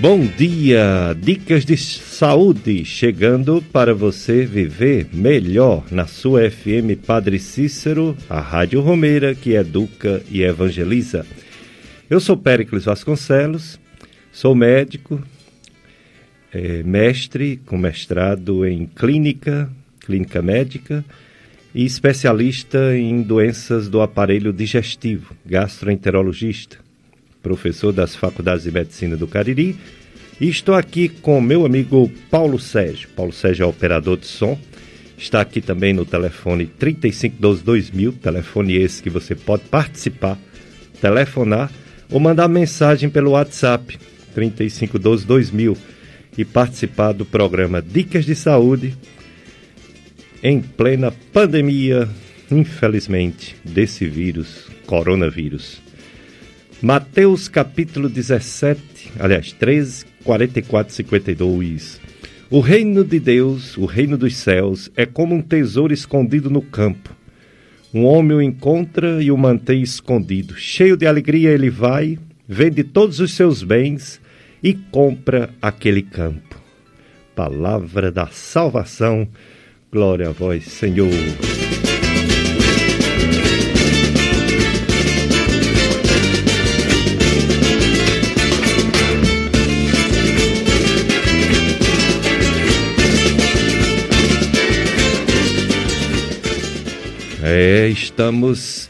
Bom dia! Dicas de saúde chegando para você viver melhor na sua FM Padre Cícero, a Rádio Romeira que educa e evangeliza. Eu sou Péricles Vasconcelos, sou médico, é, mestre com mestrado em clínica, clínica médica e especialista em doenças do aparelho digestivo, gastroenterologista professor das Faculdades de Medicina do Cariri, e estou aqui com meu amigo Paulo Sérgio. Paulo Sérgio é operador de som, está aqui também no telefone 3512-2000, telefone esse que você pode participar, telefonar ou mandar mensagem pelo WhatsApp 3512-2000 e participar do programa Dicas de Saúde em plena pandemia, infelizmente, desse vírus, coronavírus. Mateus capítulo 17, aliás, 13, 44 52. O reino de Deus, o reino dos céus, é como um tesouro escondido no campo. Um homem o encontra e o mantém escondido. Cheio de alegria, ele vai, vende todos os seus bens e compra aquele campo. Palavra da salvação. Glória a vós, Senhor. É, estamos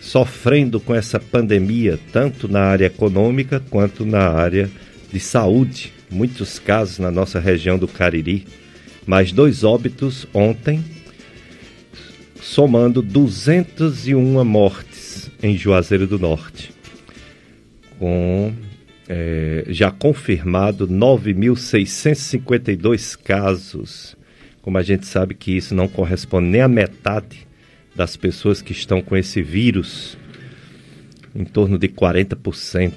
sofrendo com essa pandemia, tanto na área econômica quanto na área de saúde. Muitos casos na nossa região do Cariri. Mais dois óbitos ontem, somando 201 mortes em Juazeiro do Norte. Com é, já confirmado 9.652 casos. Como a gente sabe que isso não corresponde nem à metade das pessoas que estão com esse vírus, em torno de 40%.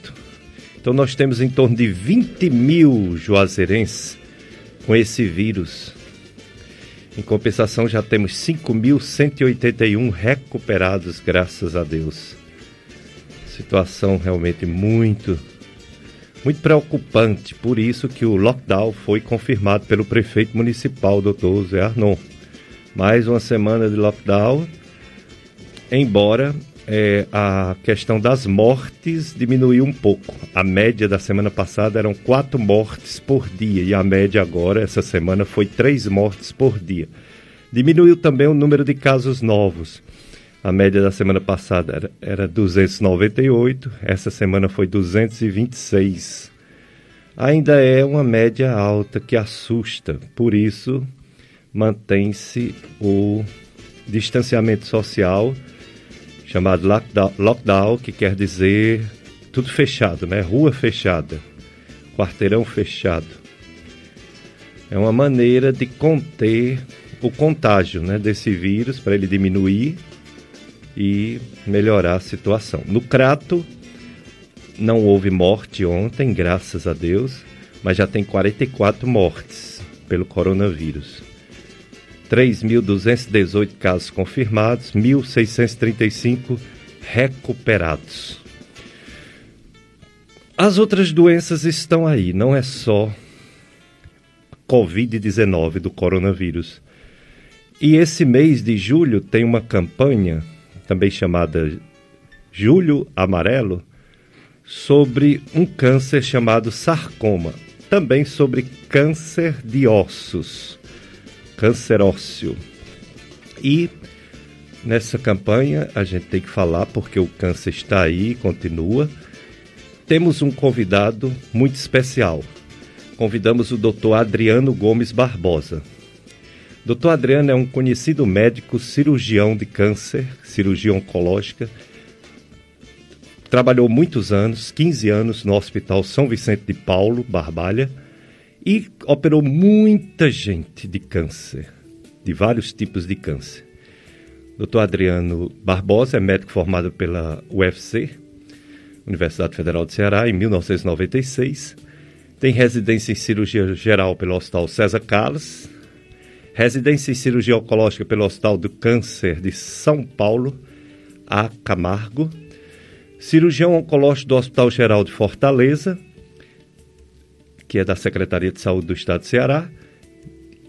Então nós temos em torno de 20 mil juazeirenses com esse vírus. Em compensação, já temos 5.181 recuperados, graças a Deus. Situação realmente muito, muito preocupante. Por isso que o lockdown foi confirmado pelo prefeito municipal, doutor Zé Arnon. Mais uma semana de lockdown embora é, a questão das mortes diminuiu um pouco. A média da semana passada eram quatro mortes por dia e a média agora, essa semana, foi três mortes por dia. Diminuiu também o número de casos novos. A média da semana passada era, era 298, essa semana foi 226. Ainda é uma média alta que assusta, por isso mantém-se o distanciamento social chamado lockdown, que quer dizer tudo fechado, né? Rua fechada, quarteirão fechado. É uma maneira de conter o contágio né, desse vírus para ele diminuir e melhorar a situação. No Crato, não houve morte ontem, graças a Deus, mas já tem 44 mortes pelo coronavírus. 3.218 casos confirmados, 1.635 recuperados. As outras doenças estão aí, não é só Covid-19 do coronavírus. E esse mês de julho tem uma campanha, também chamada Julho Amarelo, sobre um câncer chamado sarcoma, também sobre câncer de ossos câncer ósseo. E nessa campanha a gente tem que falar porque o câncer está aí, continua. Temos um convidado muito especial. Convidamos o Dr. Adriano Gomes Barbosa. Dr. Adriano é um conhecido médico cirurgião de câncer, cirurgia oncológica. Trabalhou muitos anos, 15 anos, no Hospital São Vicente de Paulo, Barbalha e operou muita gente de câncer, de vários tipos de câncer. Dr. Adriano Barbosa é médico formado pela UFC, Universidade Federal de Ceará, em 1996. Tem residência em cirurgia geral pelo Hospital César Carlos, residência em cirurgia oncológica pelo Hospital do Câncer de São Paulo, A Camargo, cirurgião oncológico do Hospital Geral de Fortaleza que é da Secretaria de Saúde do Estado de Ceará.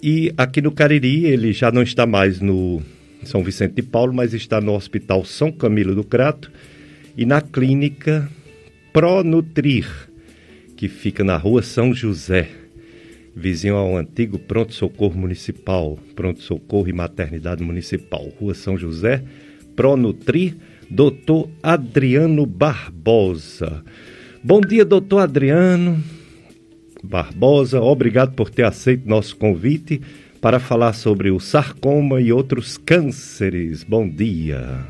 E aqui no Cariri, ele já não está mais no São Vicente de Paulo, mas está no Hospital São Camilo do Crato e na clínica Pronutrir, que fica na rua São José, vizinho ao antigo Pronto Socorro Municipal, Pronto Socorro e Maternidade Municipal, Rua São José, Pronutrir, doutor Adriano Barbosa. Bom dia, doutor Adriano Barbosa. Obrigado por ter aceito nosso convite para falar sobre o sarcoma e outros cânceres. Bom dia.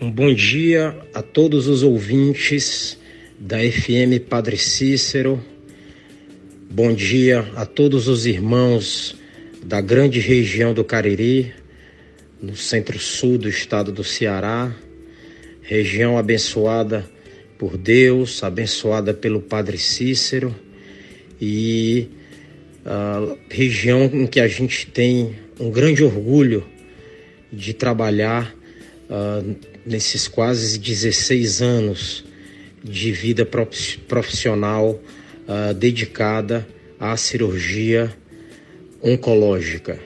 Um bom dia a todos os ouvintes da FM Padre Cícero. Bom dia a todos os irmãos da grande região do Cariri, no centro-sul do estado do Ceará, região abençoada por Deus, abençoada pelo Padre Cícero e a região em que a gente tem um grande orgulho de trabalhar uh, nesses quase 16 anos de vida profissional uh, dedicada à cirurgia oncológica,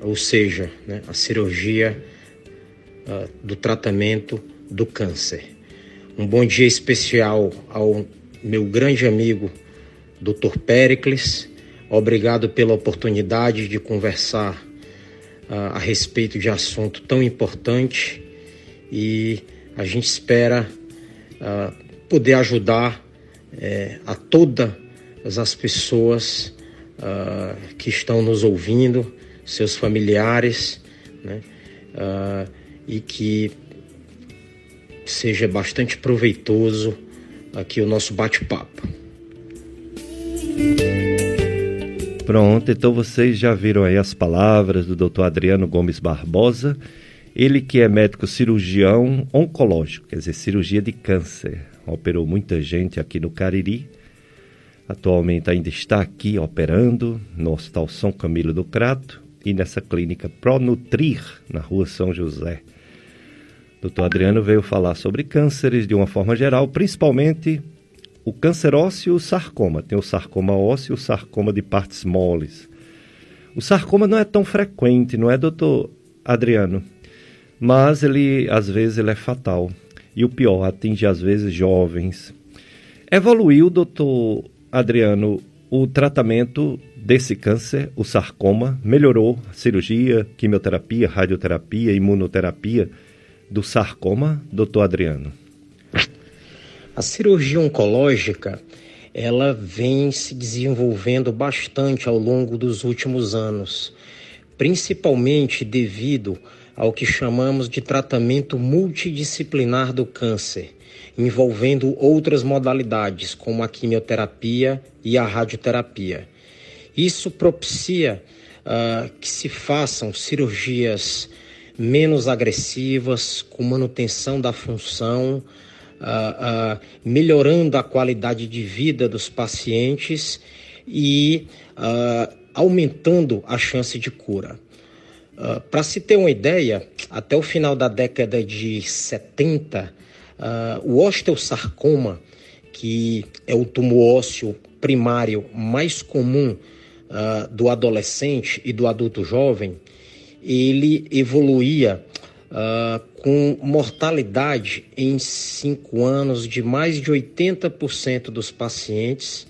ou seja, né, a cirurgia uh, do tratamento do câncer. Um bom dia especial ao meu grande amigo, Dr. Pericles. Obrigado pela oportunidade de conversar uh, a respeito de assunto tão importante e a gente espera uh, poder ajudar uh, a todas as pessoas uh, que estão nos ouvindo, seus familiares, né? e que seja bastante proveitoso aqui o nosso bate-papo. Pronto, então vocês já viram aí as palavras do Dr. Adriano Gomes Barbosa, ele que é médico cirurgião oncológico, quer dizer, cirurgia de câncer. Operou muita gente aqui no Cariri. Atualmente ainda está aqui operando no Hospital São Camilo do Crato e nessa clínica Pronutrir, na rua São José. Doutor Adriano veio falar sobre cânceres de uma forma geral, principalmente o câncer ósseo e o sarcoma. Tem o sarcoma ósseo e o sarcoma de partes moles. O sarcoma não é tão frequente, não é, doutor Adriano? Mas ele, às vezes, ele é fatal. E o pior, atinge às vezes jovens. Evoluiu, doutor Adriano, o tratamento desse câncer, o sarcoma, melhorou cirurgia, quimioterapia, radioterapia, imunoterapia do sarcoma, doutor Adriano? A cirurgia oncológica ela vem se desenvolvendo bastante ao longo dos últimos anos, principalmente devido ao que chamamos de tratamento multidisciplinar do câncer, envolvendo outras modalidades, como a quimioterapia e a radioterapia. Isso propicia uh, que se façam cirurgias menos agressivas, com manutenção da função, uh, uh, melhorando a qualidade de vida dos pacientes e uh, aumentando a chance de cura. Para se ter uma ideia, até o final da década de 70, o osteosarcoma, que é o tumor ósseo primário mais comum do adolescente e do adulto jovem, ele evoluía uh, com mortalidade em cinco anos de mais de 80% dos pacientes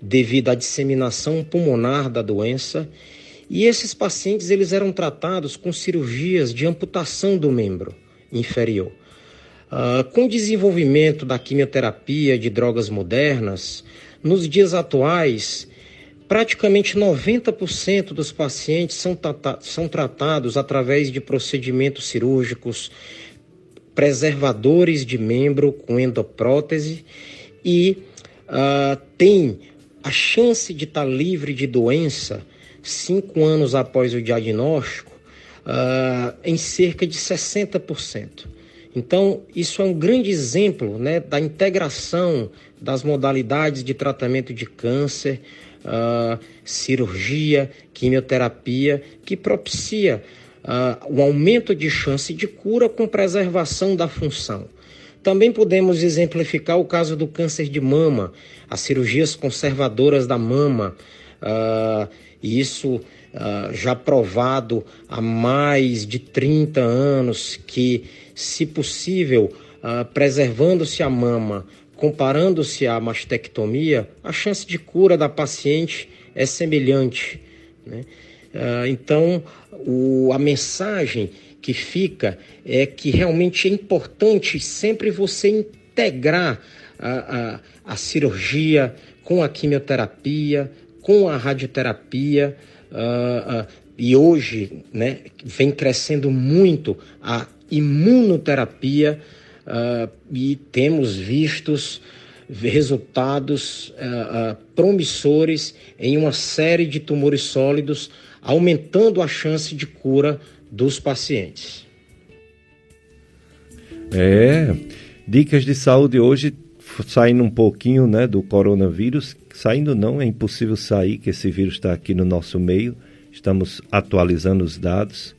devido à disseminação pulmonar da doença. E esses pacientes eles eram tratados com cirurgias de amputação do membro inferior. Uh, com o desenvolvimento da quimioterapia de drogas modernas, nos dias atuais, Praticamente 90% dos pacientes são, são tratados através de procedimentos cirúrgicos, preservadores de membro com endoprótese e uh, tem a chance de estar tá livre de doença cinco anos após o diagnóstico uh, em cerca de 60%. Então, isso é um grande exemplo né, da integração das modalidades de tratamento de câncer uh, cirurgia, quimioterapia, que propicia uh, o aumento de chance de cura com preservação da função. Também podemos exemplificar o caso do câncer de mama, as cirurgias conservadoras da mama, uh, isso uh, já provado há mais de 30 anos que, se possível, uh, preservando-se a mama, comparando-se à mastectomia, a chance de cura da paciente é semelhante. Né? então, o, a mensagem que fica é que realmente é importante sempre você integrar a, a, a cirurgia com a quimioterapia, com a radioterapia. Uh, uh, e hoje né, vem crescendo muito a imunoterapia uh, e temos vistos resultados promissores em uma série de tumores sólidos, aumentando a chance de cura dos pacientes. É, dicas de saúde hoje saindo um pouquinho né, do coronavírus, saindo não, é impossível sair, que esse vírus está aqui no nosso meio, estamos atualizando os dados,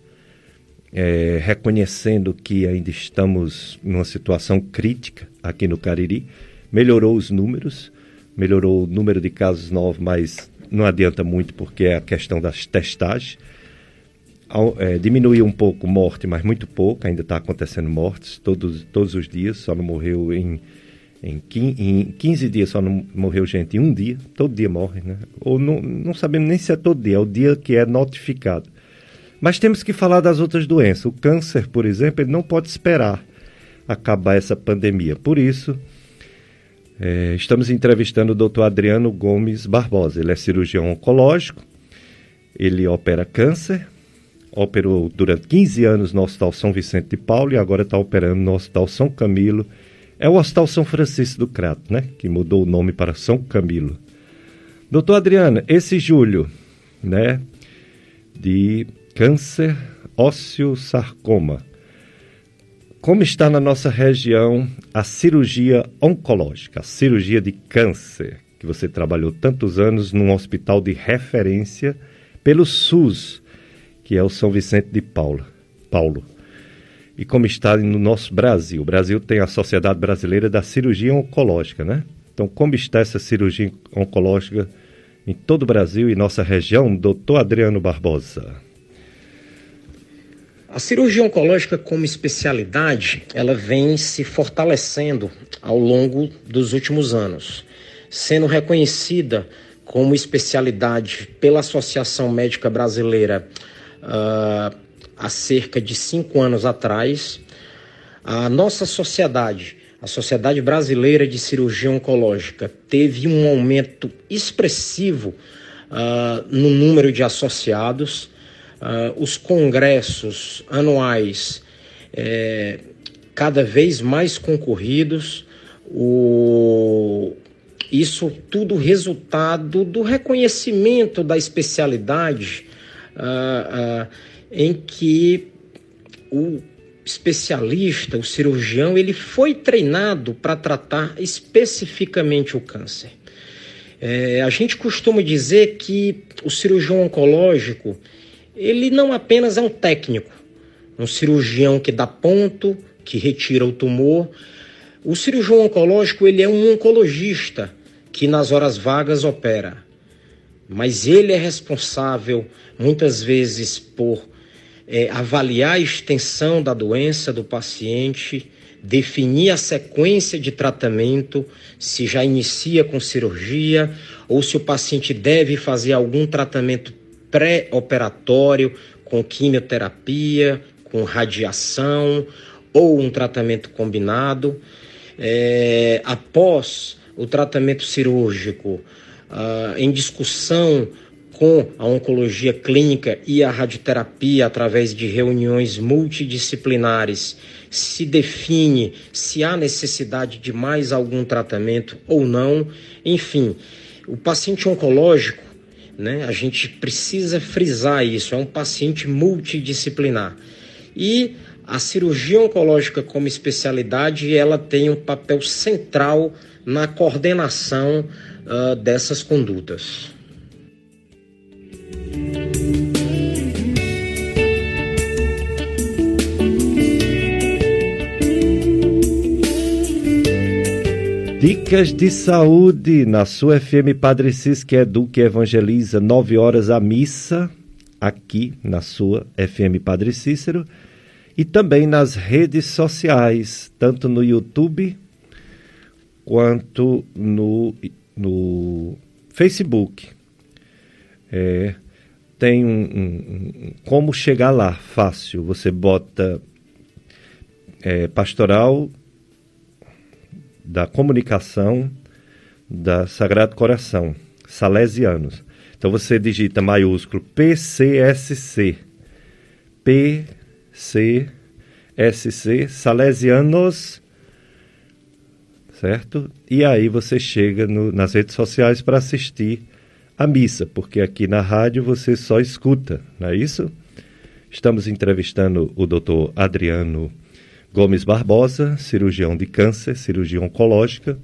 é, reconhecendo que ainda estamos numa situação crítica aqui no Cariri, melhorou os números, melhorou o número de casos novos, mas não adianta muito porque é a questão das testagens, é, diminuiu um pouco morte, mas muito pouco, ainda está acontecendo mortes todos, todos os dias, só não morreu em, em, em 15 dias, só não morreu gente em um dia, todo dia morre, né? Ou não, não sabemos nem se é todo dia, é o dia que é notificado. Mas temos que falar das outras doenças. O câncer, por exemplo, ele não pode esperar acabar essa pandemia. Por isso, é, estamos entrevistando o doutor Adriano Gomes Barbosa. Ele é cirurgião oncológico, ele opera câncer, operou durante 15 anos no Hospital São Vicente de Paulo e agora está operando no Hospital São Camilo. É o Hospital São Francisco do Crato, né? Que mudou o nome para São Camilo. Doutor Adriana, esse julho, né? De câncer ósseo-sarcoma. Como está na nossa região a cirurgia oncológica, a cirurgia de câncer, que você trabalhou tantos anos num hospital de referência pelo SUS? que é o São Vicente de Paulo. Paulo. E como está no nosso Brasil? O Brasil tem a Sociedade Brasileira da Cirurgia Oncológica, né? Então, como está essa cirurgia oncológica em todo o Brasil e nossa região, doutor Adriano Barbosa? A cirurgia oncológica como especialidade, ela vem se fortalecendo ao longo dos últimos anos, sendo reconhecida como especialidade pela Associação Médica Brasileira uh, há cerca de cinco anos atrás, a nossa sociedade, a Sociedade Brasileira de Cirurgia Oncológica, teve um aumento expressivo uh, no número de associados. Uh, os congressos anuais eh, cada vez mais concorridos, o, isso tudo resultado do reconhecimento da especialidade uh, uh, em que o especialista, o cirurgião, ele foi treinado para tratar especificamente o câncer. É, a gente costuma dizer que o cirurgião oncológico, ele não apenas é um técnico, um cirurgião que dá ponto, que retira o tumor. O cirurgião oncológico, ele é um oncologista que nas horas vagas opera mas ele é responsável muitas vezes por é, avaliar a extensão da doença do paciente, definir a sequência de tratamento, se já inicia com cirurgia ou se o paciente deve fazer algum tratamento pré-operatório com quimioterapia, com radiação ou um tratamento combinado. É, após o tratamento cirúrgico, uh, em discussão com a oncologia clínica e a radioterapia através de reuniões multidisciplinares se define se há necessidade de mais algum tratamento ou não. Enfim, o paciente oncológico, né, a gente precisa frisar isso, é um paciente multidisciplinar. E a cirurgia oncológica como especialidade, ela tem um papel central na coordenação uh, dessas condutas. Dicas de saúde na sua FM Padre Cis, que evangeliza, 9 horas a missa, aqui na sua FM Padre Cícero, e também nas redes sociais, tanto no YouTube quanto no, no Facebook. É, tem um, um, um, como chegar lá fácil. Você bota é, pastoral da comunicação da Sagrado Coração, Salesianos. Então você digita maiúsculo PCSC. PCSC, Salesianos, certo? E aí você chega no, nas redes sociais para assistir a missa, porque aqui na rádio você só escuta, não é isso? Estamos entrevistando o doutor Adriano Gomes Barbosa, cirurgião de câncer, cirurgia oncológica.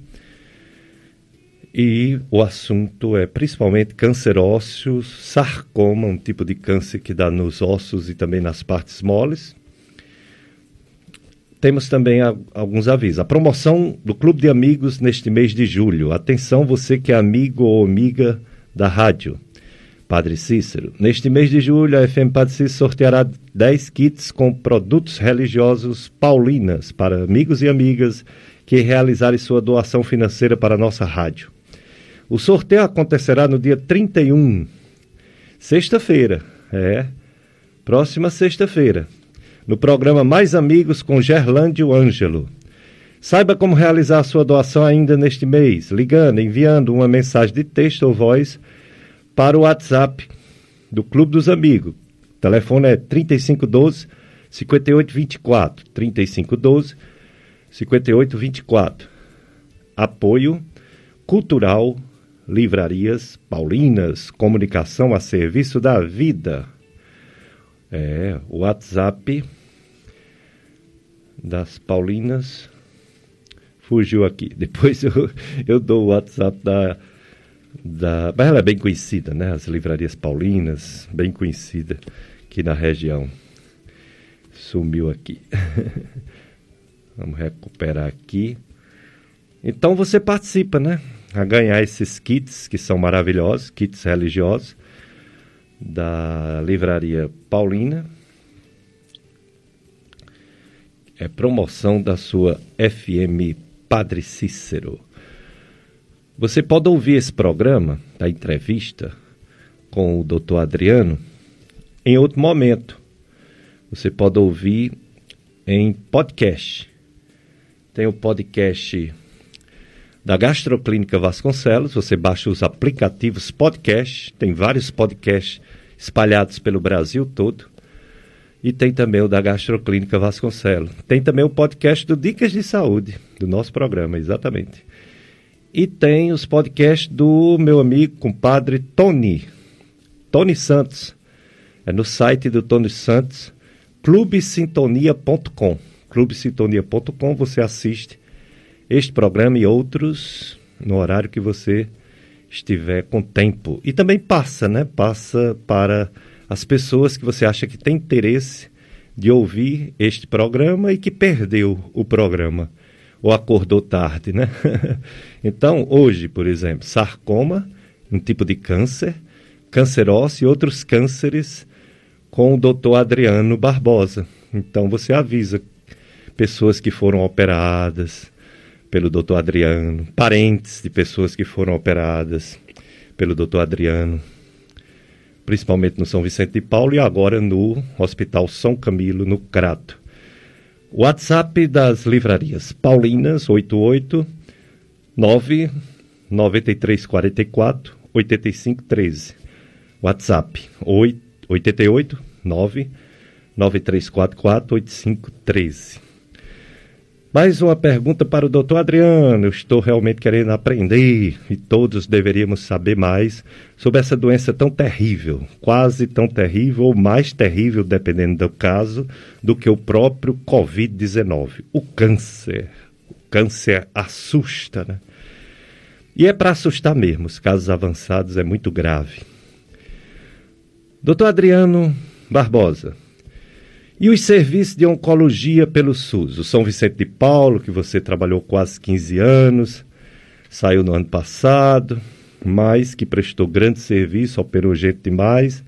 E o assunto é principalmente câncer ósseo, sarcoma, um tipo de câncer que dá nos ossos e também nas partes moles. Temos também a, alguns avisos. A promoção do Clube de Amigos neste mês de julho. Atenção, você que é amigo ou amiga da rádio. Padre Cícero. Neste mês de julho, a FM Padre Cícero sorteará 10 kits com produtos religiosos paulinas para amigos e amigas que realizarem sua doação financeira para a nossa rádio. O sorteio acontecerá no dia 31, sexta-feira, é, próxima sexta-feira, no programa Mais Amigos com Gerlândio Ângelo. Saiba como realizar sua doação ainda neste mês, ligando, enviando uma mensagem de texto ou voz para o WhatsApp do Clube dos Amigos. O telefone é 3512 5824. 3512 5824. Apoio Cultural Livrarias Paulinas, comunicação a serviço da vida. É, o WhatsApp das Paulinas fugiu aqui. Depois eu, eu dou o WhatsApp da da. Mas ela é bem conhecida, né? As livrarias paulinas, bem conhecida aqui na região. Sumiu aqui. Vamos recuperar aqui. Então você participa, né? A ganhar esses kits que são maravilhosos, kits religiosos da livraria Paulina. É promoção da sua FM Padre Cícero. Você pode ouvir esse programa, a entrevista com o Dr. Adriano, em outro momento. Você pode ouvir em podcast. Tem o podcast da Gastroclínica Vasconcelos. Você baixa os aplicativos podcast. Tem vários podcasts espalhados pelo Brasil todo. E tem também o da Gastroclínica Vasconcelos. Tem também o podcast do Dicas de Saúde, do nosso programa, exatamente. E tem os podcasts do meu amigo, compadre Tony, Tony Santos. É no site do Tony Santos, clubesintonia.com. Clubesintonia.com você assiste este programa e outros no horário que você estiver com tempo. E também passa, né? Passa para as pessoas que você acha que tem interesse de ouvir este programa e que perdeu o programa ou acordou tarde, né? então, hoje, por exemplo, sarcoma, um tipo de câncer, câncer ósseo e outros cânceres com o doutor Adriano Barbosa. Então, você avisa pessoas que foram operadas pelo doutor Adriano, parentes de pessoas que foram operadas pelo doutor Adriano, principalmente no São Vicente de Paulo e agora no Hospital São Camilo, no Crato. WhatsApp das livrarias Paulinas 88 9 9344 8513. WhatsApp 8, 88 9 9344 8513. Mais uma pergunta para o doutor Adriano. Eu estou realmente querendo aprender e todos deveríamos saber mais sobre essa doença tão terrível, quase tão terrível ou mais terrível, dependendo do caso, do que o próprio Covid-19, o câncer. O câncer assusta, né? E é para assustar mesmo, os casos avançados é muito grave. Doutor Adriano Barbosa, e os serviços de oncologia pelo SUS? O São Vicente de Paulo, que você trabalhou quase 15 anos, saiu no ano passado, mas que prestou grande serviço, operou gente demais.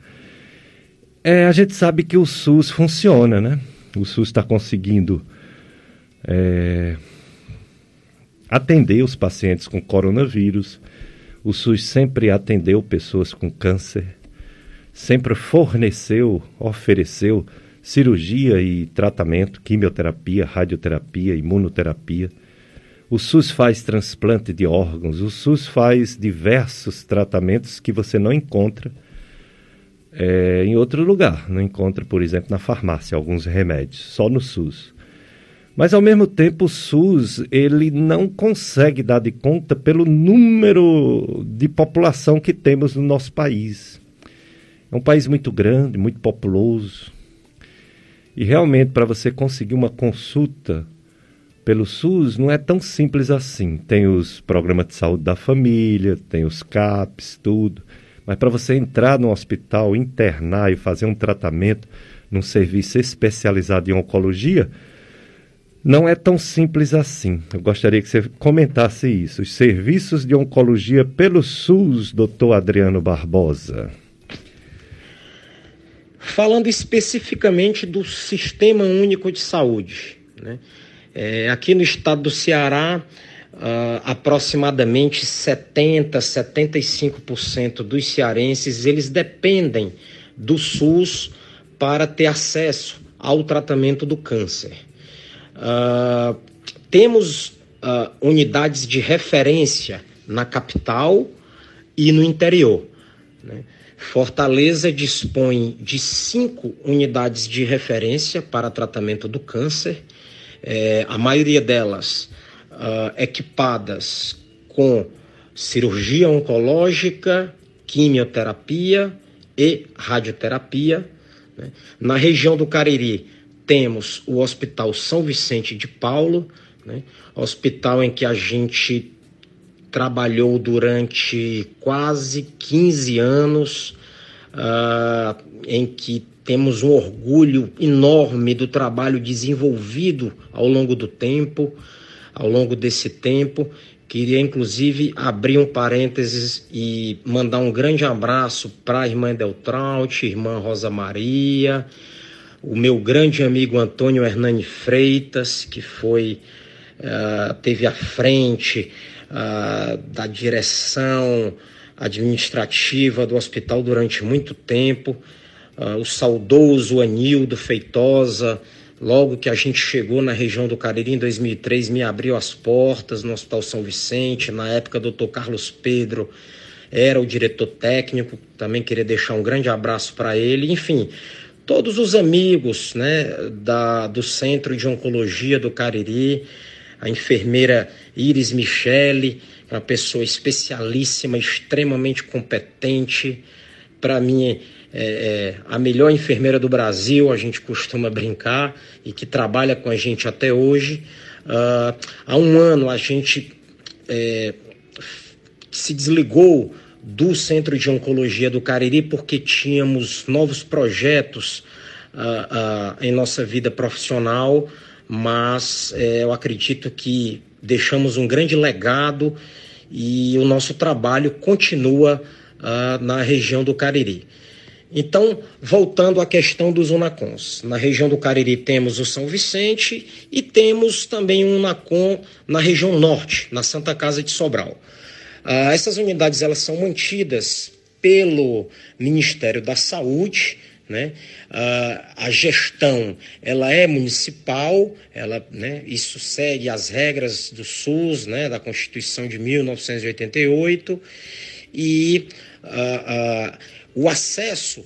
É, a gente sabe que o SUS funciona, né? O SUS está conseguindo é, atender os pacientes com coronavírus. O SUS sempre atendeu pessoas com câncer, sempre forneceu, ofereceu cirurgia e tratamento, quimioterapia, radioterapia, imunoterapia. O SUS faz transplante de órgãos, o SUS faz diversos tratamentos que você não encontra é, em outro lugar. Não encontra, por exemplo, na farmácia alguns remédios, só no SUS. Mas ao mesmo tempo o SUS ele não consegue dar de conta pelo número de população que temos no nosso país. É um país muito grande, muito populoso. E realmente para você conseguir uma consulta pelo SUS não é tão simples assim. Tem os programas de saúde da família, tem os CAPs, tudo. Mas para você entrar no hospital, internar e fazer um tratamento num serviço especializado em oncologia, não é tão simples assim. Eu gostaria que você comentasse isso. Os serviços de oncologia pelo SUS, doutor Adriano Barbosa. Falando especificamente do Sistema Único de Saúde. Né? É, aqui no estado do Ceará, uh, aproximadamente 70, 75% dos cearenses eles dependem do SUS para ter acesso ao tratamento do câncer. Uh, temos uh, unidades de referência na capital e no interior. Né? Fortaleza dispõe de cinco unidades de referência para tratamento do câncer, é, a maioria delas uh, equipadas com cirurgia oncológica, quimioterapia e radioterapia. Né? Na região do Cariri, temos o Hospital São Vicente de Paulo, né? hospital em que a gente trabalhou durante quase 15 anos, uh, em que temos um orgulho enorme do trabalho desenvolvido ao longo do tempo ao longo desse tempo. Queria inclusive abrir um parênteses e mandar um grande abraço para a irmã Deltraut, irmã Rosa Maria, o meu grande amigo Antônio Hernani Freitas, que foi uh, teve à frente da direção administrativa do hospital durante muito tempo, o saudoso Anildo Feitosa, Logo que a gente chegou na região do Cariri em 2003, me abriu as portas no Hospital São Vicente. Na época, Dr. Carlos Pedro era o diretor técnico. Também queria deixar um grande abraço para ele. Enfim, todos os amigos né, da, do Centro de Oncologia do Cariri, a enfermeira Iris Michele, uma pessoa especialíssima, extremamente competente. Para mim, é, é, a melhor enfermeira do Brasil, a gente costuma brincar, e que trabalha com a gente até hoje. Uh, há um ano a gente é, se desligou do Centro de Oncologia do Cariri porque tínhamos novos projetos uh, uh, em nossa vida profissional, mas é, eu acredito que deixamos um grande legado e o nosso trabalho continua na região do Cariri. Então, voltando à questão dos UNACONs. Na região do Cariri temos o São Vicente e temos também um UNACON na região norte, na Santa Casa de Sobral. Ah, essas unidades elas são mantidas pelo Ministério da Saúde, né? A gestão ela é municipal, ela, né? isso segue as regras do SUS, né? da Constituição de 1988 e o acesso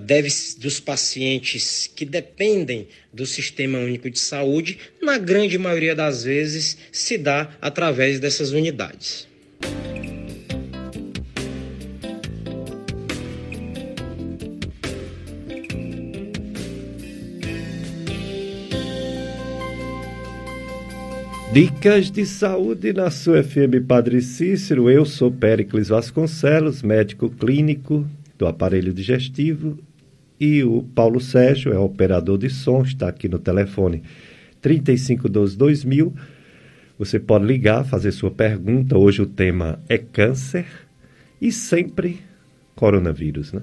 deve, dos pacientes que dependem do Sistema Único de Saúde, na grande maioria das vezes, se dá através dessas unidades. Dicas de saúde na sua FM Padre Cícero. Eu sou Péricles Vasconcelos, médico clínico, do aparelho digestivo e o Paulo Sérgio é operador de som, está aqui no telefone 3512 2000. Você pode ligar, fazer sua pergunta. Hoje o tema é câncer e sempre coronavírus, né?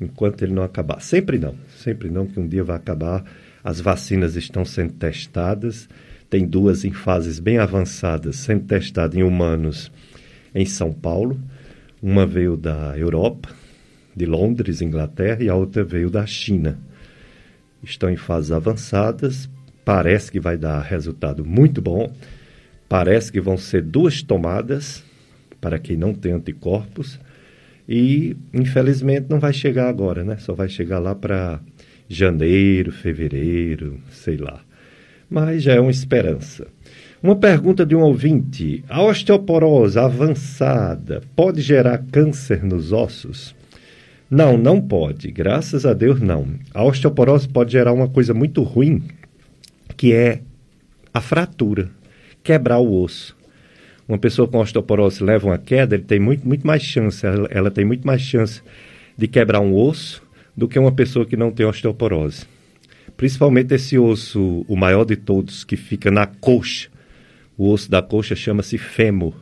Enquanto ele não acabar. Sempre não, sempre não, que um dia vai acabar. As vacinas estão sendo testadas. Tem duas em fases bem avançadas, sendo testadas em humanos em São Paulo. Uma veio da Europa, de Londres, Inglaterra, e a outra veio da China. Estão em fases avançadas. Parece que vai dar resultado muito bom. Parece que vão ser duas tomadas para quem não tem anticorpos e infelizmente não vai chegar agora, né? Só vai chegar lá para janeiro, fevereiro, sei lá. Mas já é uma esperança. Uma pergunta de um ouvinte: a osteoporose avançada pode gerar câncer nos ossos? Não, não pode. Graças a Deus, não. A osteoporose pode gerar uma coisa muito ruim, que é a fratura quebrar o osso. Uma pessoa com osteoporose leva uma queda, ele tem muito, muito mais chance, ela, ela tem muito mais chance de quebrar um osso do que uma pessoa que não tem osteoporose. Principalmente esse osso, o maior de todos, que fica na coxa. O osso da coxa chama-se fêmur.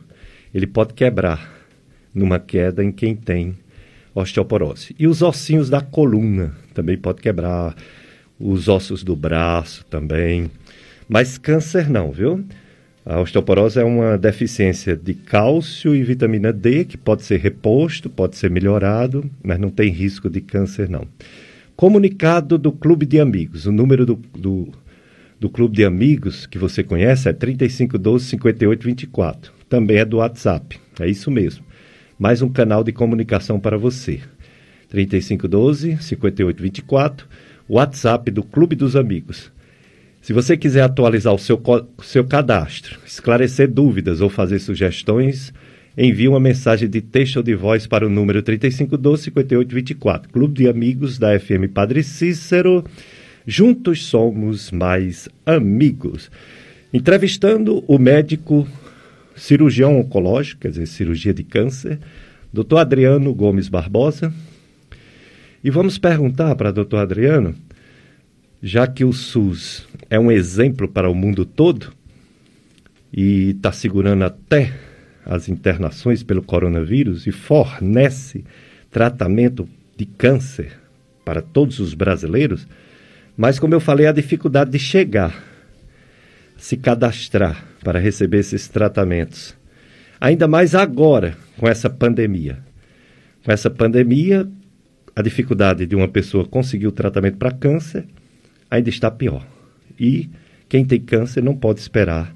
Ele pode quebrar numa queda em quem tem osteoporose. E os ossinhos da coluna também pode quebrar, os ossos do braço também. Mas câncer não, viu? A osteoporose é uma deficiência de cálcio e vitamina D que pode ser reposto, pode ser melhorado, mas não tem risco de câncer, não. Comunicado do Clube de Amigos. O número do, do, do Clube de Amigos que você conhece é 3512 5824. Também é do WhatsApp. É isso mesmo. Mais um canal de comunicação para você. 3512 5824. WhatsApp do Clube dos Amigos. Se você quiser atualizar o seu, seu cadastro, esclarecer dúvidas ou fazer sugestões, envie uma mensagem de texto ou de voz para o número 3512-5824. Clube de Amigos da FM Padre Cícero. Juntos somos mais amigos. Entrevistando o médico cirurgião oncológico, quer dizer, cirurgia de câncer, Dr. Adriano Gomes Barbosa. E vamos perguntar para Dr. Adriano já que o SUS é um exemplo para o mundo todo e está segurando até as internações pelo coronavírus e fornece tratamento de câncer para todos os brasileiros, mas como eu falei, a dificuldade de chegar, se cadastrar para receber esses tratamentos. Ainda mais agora, com essa pandemia. Com essa pandemia, a dificuldade de uma pessoa conseguir o tratamento para câncer ainda está pior. E quem tem câncer não pode esperar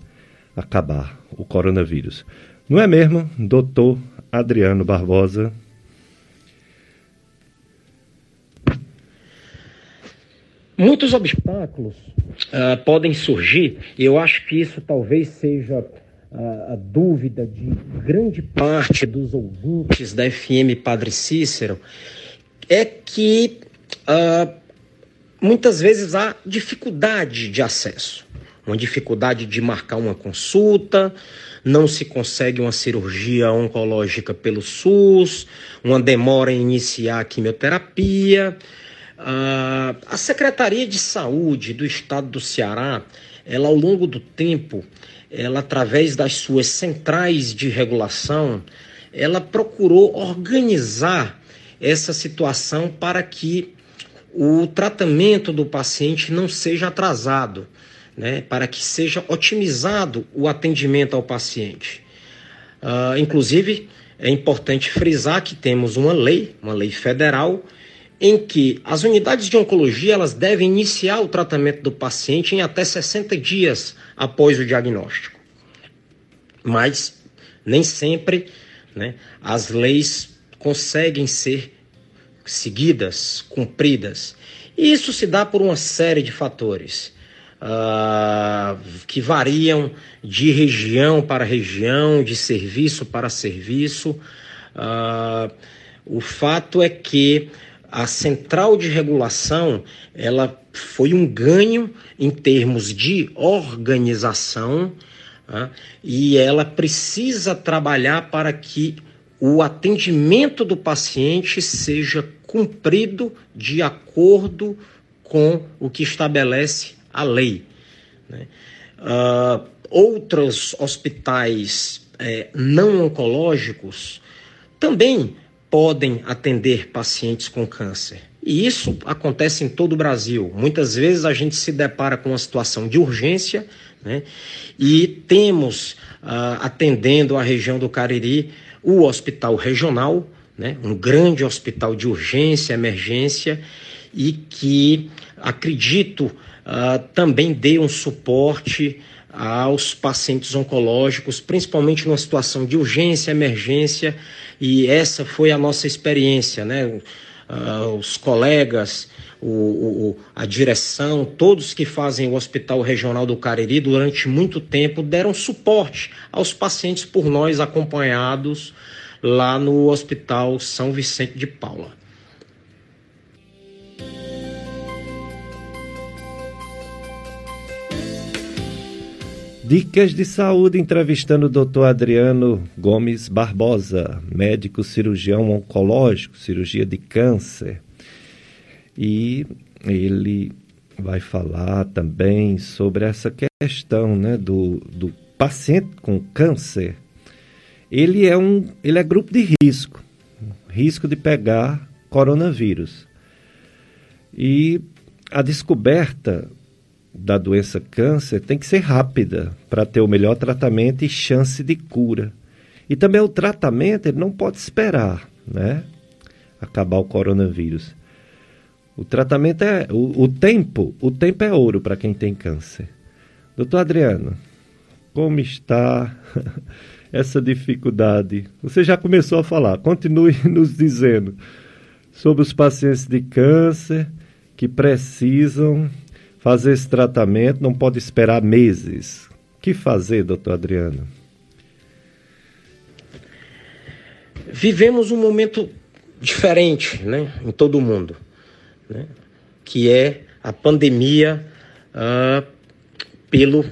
acabar o coronavírus. Não é mesmo, doutor Adriano Barbosa? Muitos obstáculos uh, podem surgir, e eu acho que isso talvez seja uh, a dúvida de grande parte dos ouvintes da FM Padre Cícero, é que uh, muitas vezes há dificuldade de acesso, uma dificuldade de marcar uma consulta, não se consegue uma cirurgia oncológica pelo SUS, uma demora em iniciar a quimioterapia. Uh, a Secretaria de Saúde do Estado do Ceará, ela ao longo do tempo, ela através das suas centrais de regulação, ela procurou organizar essa situação para que o tratamento do paciente não seja atrasado, né, para que seja otimizado o atendimento ao paciente. Uh, inclusive, é importante frisar que temos uma lei, uma lei federal, em que as unidades de oncologia elas devem iniciar o tratamento do paciente em até 60 dias após o diagnóstico. Mas nem sempre né, as leis conseguem ser seguidas, cumpridas. E isso se dá por uma série de fatores uh, que variam de região para região, de serviço para serviço. Uh, o fato é que a central de regulação ela foi um ganho em termos de organização uh, e ela precisa trabalhar para que o atendimento do paciente seja cumprido de acordo com o que estabelece a lei. Né? Uh, outros hospitais é, não oncológicos também podem atender pacientes com câncer. E isso acontece em todo o Brasil. Muitas vezes a gente se depara com uma situação de urgência né? e temos, uh, atendendo a região do Cariri, o hospital regional, né? um grande hospital de urgência, emergência, e que acredito uh, também dê um suporte aos pacientes oncológicos, principalmente numa situação de urgência, emergência, e essa foi a nossa experiência, né? Uh, os colegas, o, o, a direção, todos que fazem o Hospital Regional do Cariri durante muito tempo deram suporte aos pacientes por nós acompanhados lá no Hospital São Vicente de Paula. Dicas de saúde entrevistando o Dr. Adriano Gomes Barbosa, médico cirurgião oncológico, cirurgia de câncer. E ele vai falar também sobre essa questão né, do, do paciente com câncer. Ele é um ele é grupo de risco, risco de pegar coronavírus. E a descoberta da doença câncer tem que ser rápida para ter o melhor tratamento e chance de cura. E também o tratamento ele não pode esperar, né? Acabar o coronavírus. O tratamento é o, o tempo, o tempo é ouro para quem tem câncer. Doutor Adriano, como está essa dificuldade? Você já começou a falar, continue nos dizendo sobre os pacientes de câncer que precisam fazer esse tratamento, não pode esperar meses. O que fazer, doutor Adriano? Vivemos um momento diferente né, em todo o mundo, né, que é a pandemia uh, pelo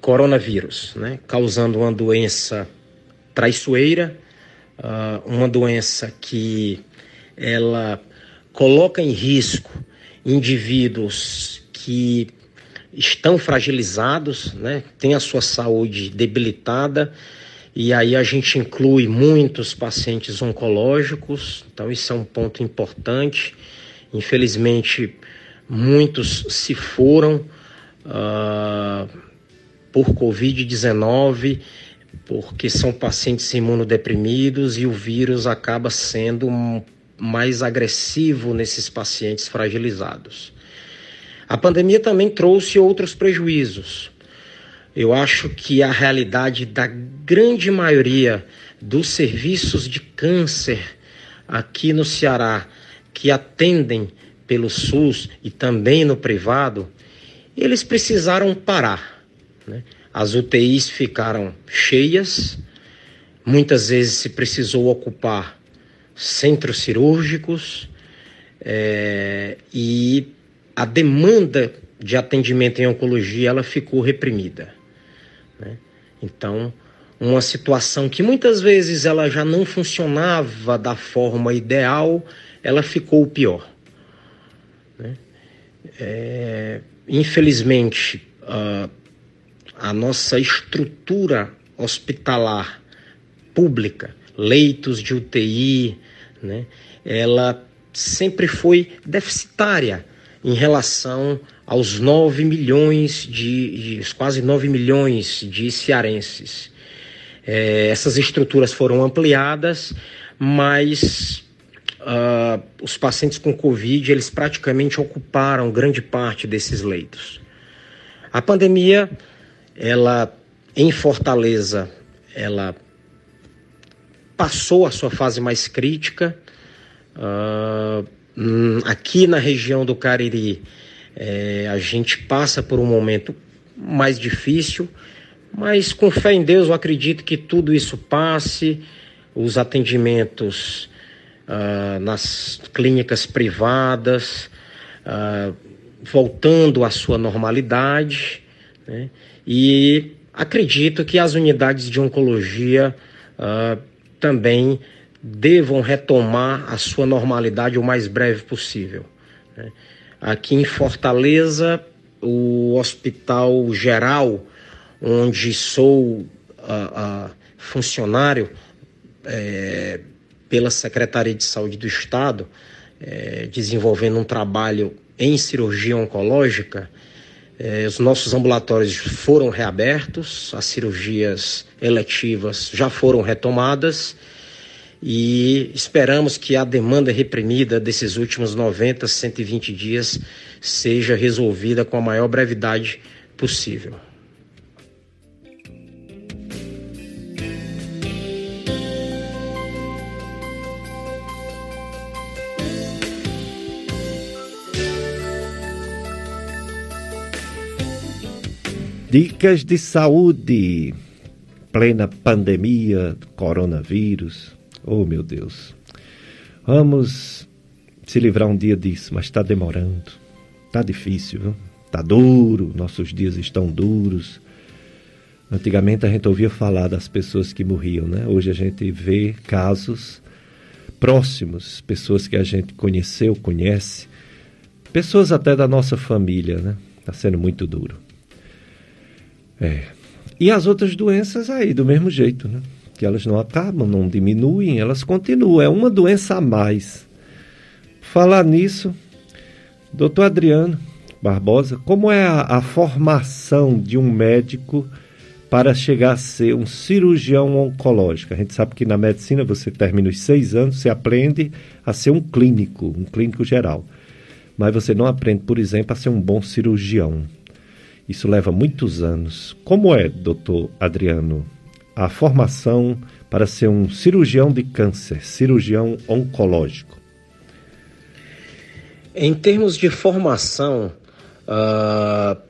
coronavírus, né, causando uma doença traiçoeira, uh, uma doença que ela coloca em risco indivíduos que estão fragilizados, né, têm a sua saúde debilitada, e aí a gente inclui muitos pacientes oncológicos, então isso é um ponto importante. Infelizmente, muitos se foram uh, por Covid-19, porque são pacientes imunodeprimidos e o vírus acaba sendo mais agressivo nesses pacientes fragilizados. A pandemia também trouxe outros prejuízos. Eu acho que a realidade da grande maioria dos serviços de câncer aqui no Ceará que atendem pelo SUS e também no privado, eles precisaram parar. Né? As UTIs ficaram cheias, muitas vezes se precisou ocupar centros cirúrgicos é, e a demanda de atendimento em oncologia ela ficou reprimida. Né? Então, uma situação que muitas vezes ela já não funcionava da forma ideal, ela ficou pior. Né? É, infelizmente, a, a nossa estrutura hospitalar pública, leitos de UTI, né, ela sempre foi deficitária em relação aos 9 milhões de, de quase 9 milhões de cearenses. É, essas estruturas foram ampliadas, mas uh, os pacientes com Covid eles praticamente ocuparam grande parte desses leitos. A pandemia, ela em Fortaleza, ela passou a sua fase mais crítica. Uh, aqui na região do Cariri, é, a gente passa por um momento mais difícil, mas com fé em Deus eu acredito que tudo isso passe, os atendimentos uh, nas clínicas privadas, uh, voltando à sua normalidade, né? e acredito que as unidades de oncologia uh, também devam retomar a sua normalidade o mais breve possível. Né? Aqui em Fortaleza, o Hospital Geral, onde sou uh, uh, funcionário é, pela Secretaria de Saúde do Estado, é, desenvolvendo um trabalho em cirurgia oncológica, é, os nossos ambulatórios foram reabertos, as cirurgias eletivas já foram retomadas e esperamos que a demanda reprimida desses últimos 90, 120 dias seja resolvida com a maior brevidade possível. Dicas de saúde. Plena pandemia coronavírus. Oh, meu Deus. Vamos se livrar um dia disso, mas está demorando. Está difícil, viu? Está duro, nossos dias estão duros. Antigamente a gente ouvia falar das pessoas que morriam, né? Hoje a gente vê casos próximos, pessoas que a gente conheceu, conhece, pessoas até da nossa família, né? Está sendo muito duro. É. E as outras doenças aí, do mesmo jeito, né? Que elas não acabam, não diminuem, elas continuam. É uma doença a mais. Falar nisso, doutor Adriano Barbosa, como é a, a formação de um médico para chegar a ser um cirurgião oncológico? A gente sabe que na medicina você termina os seis anos, você aprende a ser um clínico, um clínico geral. Mas você não aprende, por exemplo, a ser um bom cirurgião. Isso leva muitos anos. Como é, doutor Adriano, a formação para ser um cirurgião de câncer, cirurgião oncológico? Em termos de formação, uh,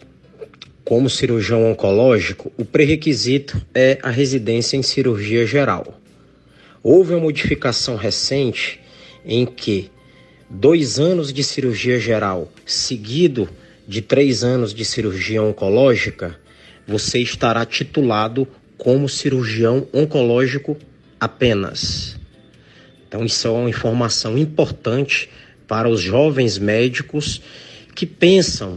como cirurgião oncológico, o pré-requisito é a residência em cirurgia geral. Houve uma modificação recente em que dois anos de cirurgia geral seguido de três anos de cirurgia oncológica, você estará titulado como cirurgião oncológico apenas. Então, isso é uma informação importante para os jovens médicos que pensam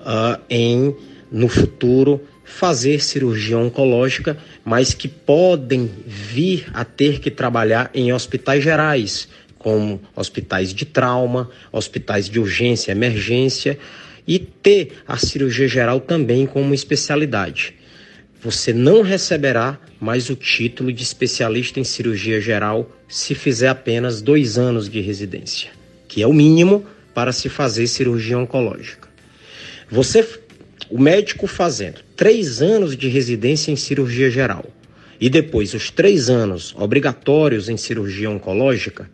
uh, em, no futuro, fazer cirurgia oncológica, mas que podem vir a ter que trabalhar em hospitais gerais, como hospitais de trauma, hospitais de urgência, emergência e ter a cirurgia geral também como especialidade. Você não receberá mais o título de especialista em cirurgia geral se fizer apenas dois anos de residência, que é o mínimo para se fazer cirurgia oncológica. Você, o médico fazendo três anos de residência em cirurgia geral e depois os três anos obrigatórios em cirurgia oncológica,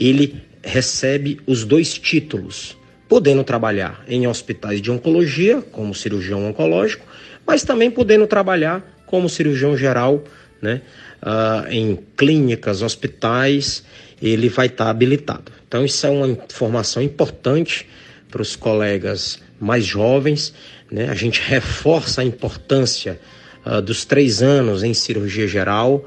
ele recebe os dois títulos podendo trabalhar em hospitais de oncologia, como cirurgião oncológico, mas também podendo trabalhar como cirurgião geral, né, uh, em clínicas, hospitais, ele vai estar habilitado. Então, isso é uma informação importante para os colegas mais jovens. Né? A gente reforça a importância uh, dos três anos em cirurgia geral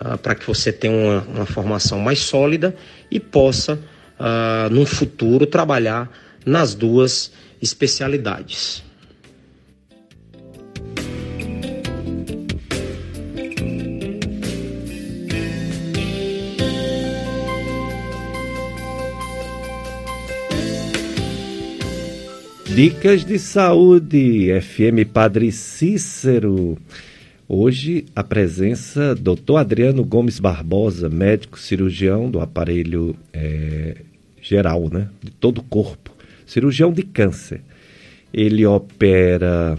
uh, para que você tenha uma, uma, formação mais sólida e possa, uh, num futuro, trabalhar nas duas especialidades. Dicas de Saúde, FM Padre Cícero. Hoje a presença do Dr. Adriano Gomes Barbosa, médico cirurgião do aparelho é, geral, né? De todo o corpo cirurgião de câncer. Ele opera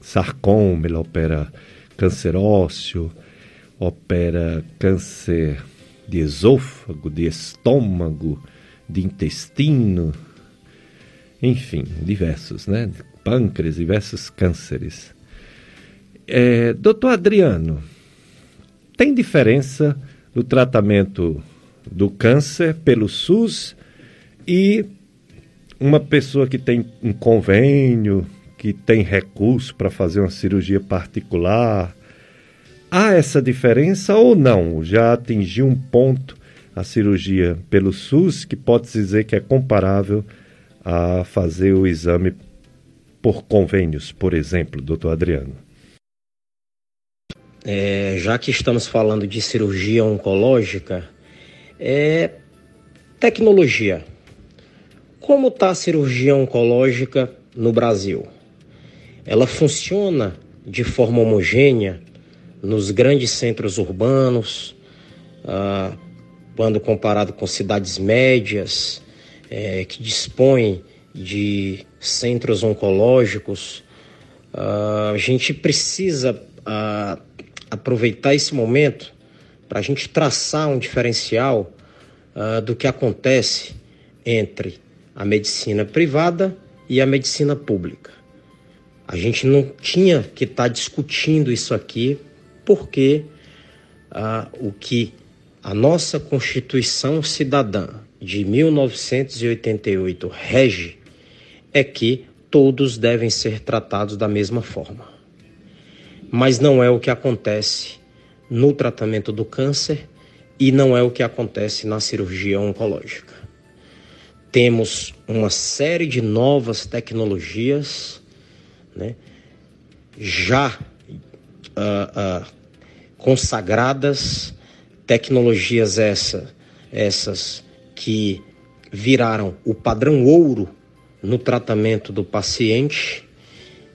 sarcoma, ele opera câncer ósseo, opera câncer de esôfago, de estômago, de intestino, enfim, diversos, né? Pâncreas, diversos cânceres. É, doutor Adriano, tem diferença no tratamento do câncer pelo SUS e uma pessoa que tem um convênio, que tem recurso para fazer uma cirurgia particular, há essa diferença ou não? Já atingiu um ponto a cirurgia pelo SUS que pode dizer que é comparável a fazer o exame por convênios, por exemplo, doutor Adriano? é, já que estamos falando de cirurgia oncológica, é tecnologia. Como está a cirurgia oncológica no Brasil? Ela funciona de forma homogênea nos grandes centros urbanos, ah, quando comparado com cidades médias, é, que dispõem de centros oncológicos. Ah, a gente precisa ah, aproveitar esse momento para a gente traçar um diferencial uh, do que acontece entre a medicina privada e a medicina pública. A gente não tinha que estar tá discutindo isso aqui porque uh, o que a nossa Constituição Cidadã de 1988 rege é que todos devem ser tratados da mesma forma mas não é o que acontece no tratamento do câncer e não é o que acontece na cirurgia oncológica. Temos uma série de novas tecnologias né, já uh, uh, consagradas, tecnologias essa, essas que viraram o padrão ouro no tratamento do paciente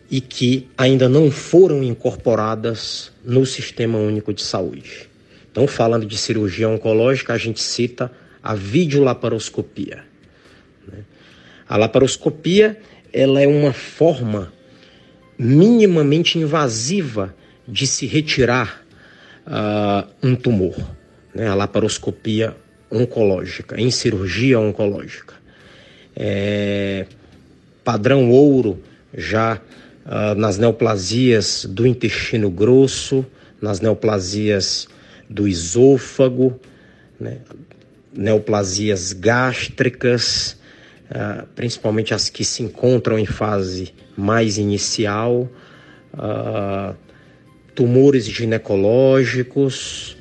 e que ainda não foram incorporadas no Sistema Único de Saúde. Então, falando de cirurgia oncológica, a gente cita a videolaparoscopia. Né? A laparoscopia ela é uma forma minimamente invasiva de se retirar uh, um tumor. Né? A laparoscopia oncológica, em cirurgia oncológica. É, padrão ouro já uh, nas neoplasias do intestino grosso, nas neoplasias do esôfago, né? neoplasias gástricas, uh, principalmente as que se encontram em fase mais inicial, uh, tumores ginecológicos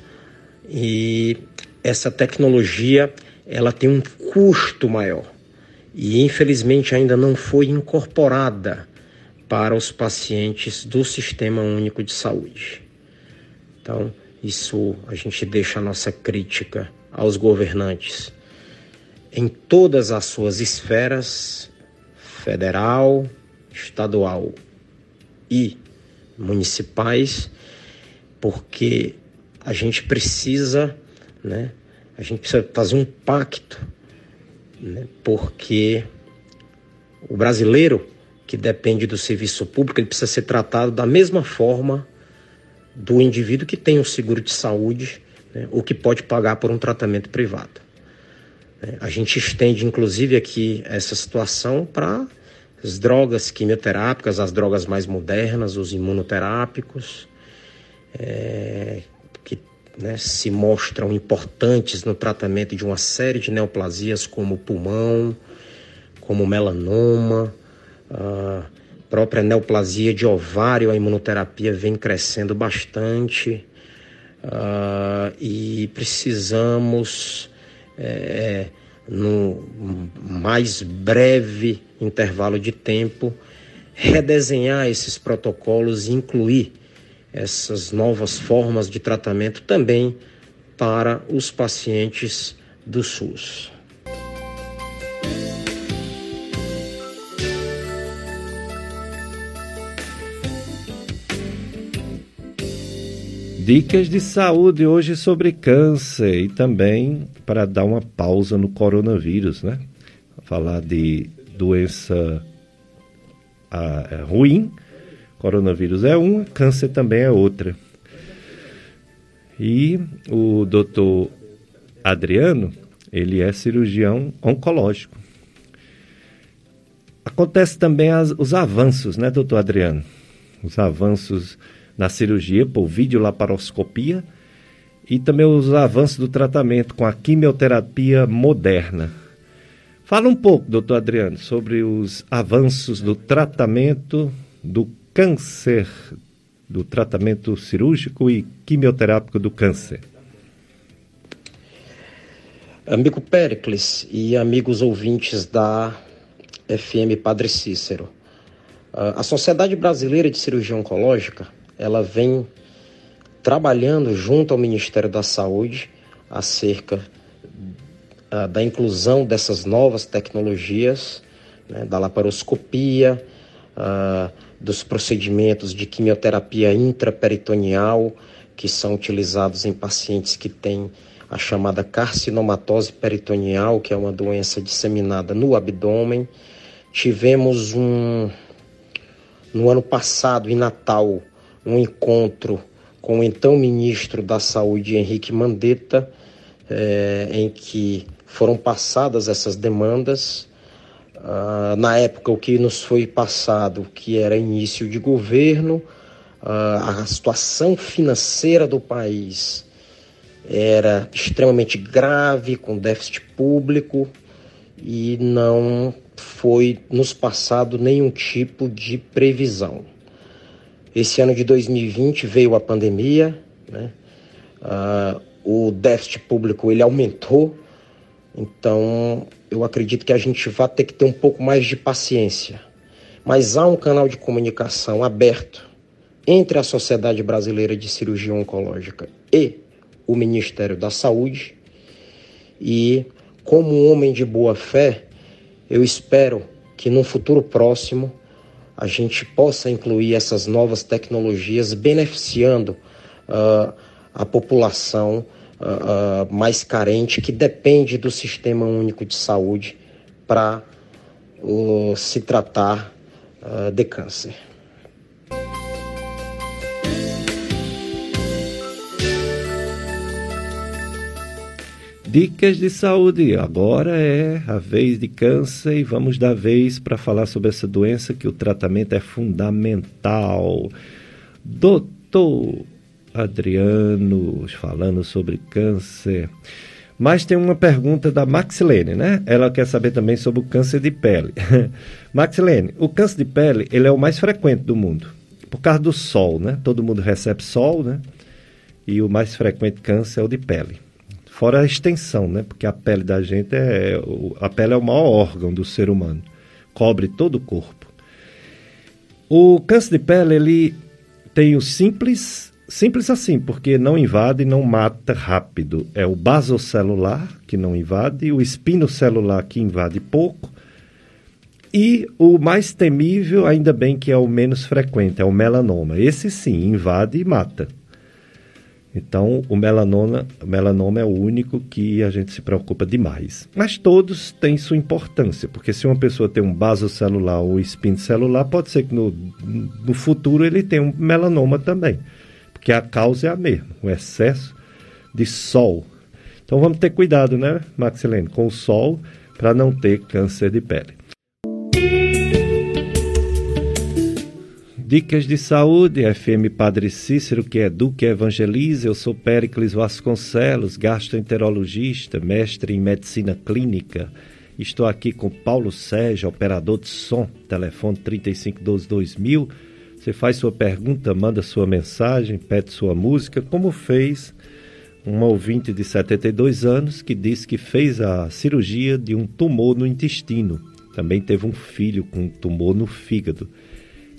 e essa tecnologia ela tem um custo maior e infelizmente ainda não foi incorporada para os pacientes do Sistema Único de Saúde. Então, isso a gente deixa a nossa crítica aos governantes em todas as suas esferas federal, estadual e municipais, porque a gente precisa, né? A gente precisa fazer um pacto, né? Porque o brasileiro que depende do serviço público, ele precisa ser tratado da mesma forma do indivíduo que tem um seguro de saúde né, ou que pode pagar por um tratamento privado. É, a gente estende, inclusive, aqui essa situação para as drogas quimioterápicas, as drogas mais modernas, os imunoterápicos, é, que né, se mostram importantes no tratamento de uma série de neoplasias, como pulmão, como melanoma, a própria neoplasia de ovário, a imunoterapia vem crescendo bastante. Uh, e precisamos, é, no mais breve intervalo de tempo, redesenhar esses protocolos e incluir essas novas formas de tratamento também para os pacientes do SUS. Dicas de saúde hoje sobre câncer e também para dar uma pausa no coronavírus, né? Falar de doença ah, é ruim, coronavírus é uma, câncer também é outra. E o doutor Adriano, ele é cirurgião oncológico. Acontece também as, os avanços, né, doutor Adriano? Os avanços na cirurgia por videolaparoscopia e também os avanços do tratamento com a quimioterapia moderna. Fala um pouco, doutor Adriano, sobre os avanços do tratamento do câncer, do tratamento cirúrgico e quimioterápico do câncer. Amigo Pericles e amigos ouvintes da FM Padre Cícero, a Sociedade Brasileira de Cirurgia Oncológica ela vem trabalhando junto ao Ministério da Saúde acerca uh, da inclusão dessas novas tecnologias, né, da laparoscopia, uh, dos procedimentos de quimioterapia intraperitoneal, que são utilizados em pacientes que têm a chamada carcinomatose peritoneal, que é uma doença disseminada no abdômen. Tivemos um, no ano passado, em Natal, um encontro com o então ministro da Saúde, Henrique Mandetta, é, em que foram passadas essas demandas. Uh, na época, o que nos foi passado, que era início de governo, uh, a situação financeira do país era extremamente grave, com déficit público, e não foi nos passado nenhum tipo de previsão. Esse ano de 2020 veio a pandemia, né? Uh, o déficit público ele aumentou, então eu acredito que a gente vai ter que ter um pouco mais de paciência. Mas há um canal de comunicação aberto entre a Sociedade Brasileira de Cirurgia Oncológica e o Ministério da Saúde. E, como homem de boa fé, eu espero que no futuro próximo a gente possa incluir essas novas tecnologias beneficiando uh, a população uh, mais carente que depende do Sistema Único de Saúde para se tratar de câncer. Dicas de saúde. Agora é a vez de câncer e vamos dar vez para falar sobre essa doença que o tratamento é fundamental. Doutor Adriano falando sobre câncer. Mas tem uma pergunta da Maxilene, né? Ela quer saber também sobre o câncer de pele. Maxilene, o câncer de pele ele é o mais frequente do mundo por causa do sol, né? Todo mundo recebe sol, né? E o mais frequente câncer é o de pele. Fora a extensão, né? Porque a pele da gente é. A pele é o maior órgão do ser humano. Cobre todo o corpo. O câncer de pele, ele tem o simples. Simples assim, porque não invade e não mata rápido. É o basocelular, que não invade, o espinocelular, que invade pouco, e o mais temível, ainda bem que é o menos frequente, é o melanoma. Esse sim, invade e mata. Então, o melanoma, o melanoma é o único que a gente se preocupa demais. Mas todos têm sua importância, porque se uma pessoa tem um basocelular ou espinho celular, pode ser que no, no futuro ele tenha um melanoma também, porque a causa é a mesma, o excesso de sol. Então, vamos ter cuidado, né, Maxilene, com o sol para não ter câncer de pele. Dicas de Saúde, FM Padre Cícero, que educa e evangeliza. Eu sou Péricles Vasconcelos, gastroenterologista, mestre em medicina clínica. Estou aqui com Paulo Sérgio, operador de som, telefone 3512-2000. Você faz sua pergunta, manda sua mensagem, pede sua música, como fez um ouvinte de 72 anos que disse que fez a cirurgia de um tumor no intestino. Também teve um filho com um tumor no fígado.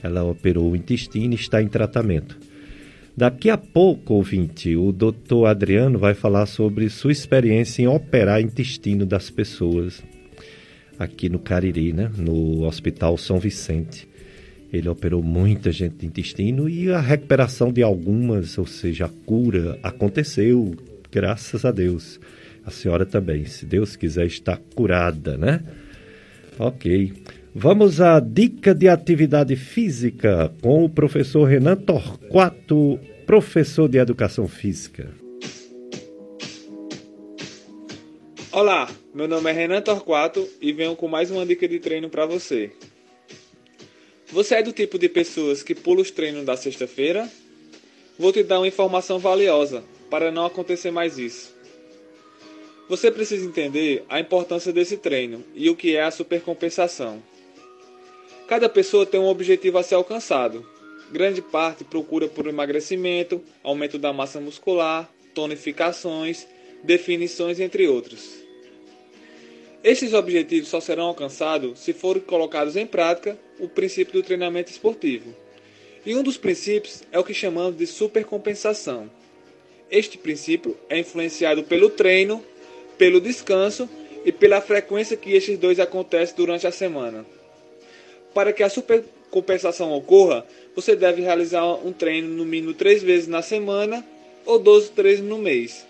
Ela operou o intestino e está em tratamento. Daqui a pouco, ouvinte, o doutor Adriano vai falar sobre sua experiência em operar intestino das pessoas aqui no Cariri, né? no Hospital São Vicente. Ele operou muita gente de intestino e a recuperação de algumas, ou seja, a cura, aconteceu, graças a Deus. A senhora também, se Deus quiser, está curada, né? Ok. Vamos à dica de atividade física com o professor Renan Torquato, professor de educação física. Olá, meu nome é Renan Torquato e venho com mais uma dica de treino para você. Você é do tipo de pessoas que pula os treinos da sexta-feira? Vou te dar uma informação valiosa para não acontecer mais isso. Você precisa entender a importância desse treino e o que é a supercompensação. Cada pessoa tem um objetivo a ser alcançado. Grande parte procura por emagrecimento, aumento da massa muscular, tonificações, definições, entre outros. Esses objetivos só serão alcançados se forem colocados em prática o princípio do treinamento esportivo. E um dos princípios é o que chamamos de supercompensação. Este princípio é influenciado pelo treino, pelo descanso e pela frequência que estes dois acontecem durante a semana. Para que a supercompensação ocorra, você deve realizar um treino no mínimo três vezes na semana ou 12 treinos no mês.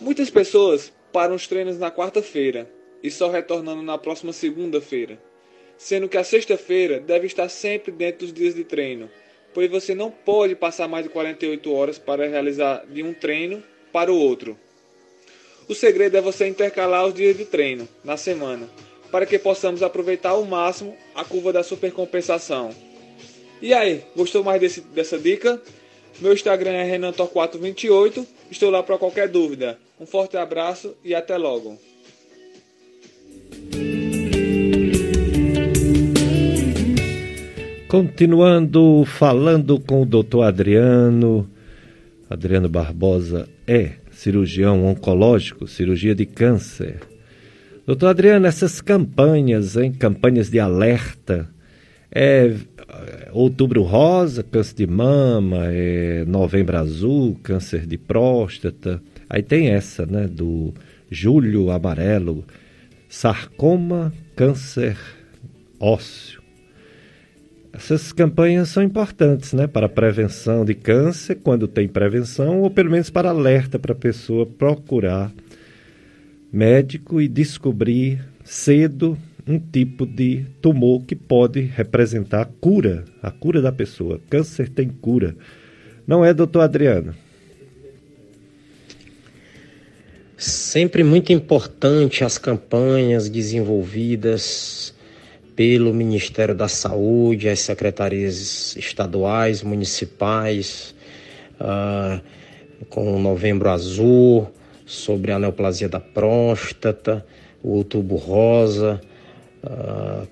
Muitas pessoas param os treinos na quarta-feira e só retornando na próxima segunda-feira, sendo que a sexta-feira deve estar sempre dentro dos dias de treino, pois você não pode passar mais de 48 horas para realizar de um treino para o outro. O segredo é você intercalar os dias de treino na semana, para que possamos aproveitar ao máximo a curva da supercompensação. E aí, gostou mais desse, dessa dica? Meu Instagram é renantor428, estou lá para qualquer dúvida. Um forte abraço e até logo. Continuando falando com o Dr. Adriano, Adriano Barbosa é cirurgião oncológico, cirurgia de câncer. Doutor Adriano, essas campanhas, hein, campanhas de alerta, é, é outubro rosa, câncer de mama, é novembro azul, câncer de próstata. Aí tem essa, né, do julho amarelo, sarcoma, câncer ósseo. Essas campanhas são importantes né, para a prevenção de câncer, quando tem prevenção, ou pelo menos para alerta para a pessoa procurar médico e descobrir cedo um tipo de tumor que pode representar a cura, a cura da pessoa. Câncer tem cura. Não é, doutor Adriano? Sempre muito importante as campanhas desenvolvidas pelo Ministério da Saúde, as secretarias estaduais, municipais, uh, com o Novembro Azul, sobre a neoplasia da próstata, o Outubro Rosa, uh,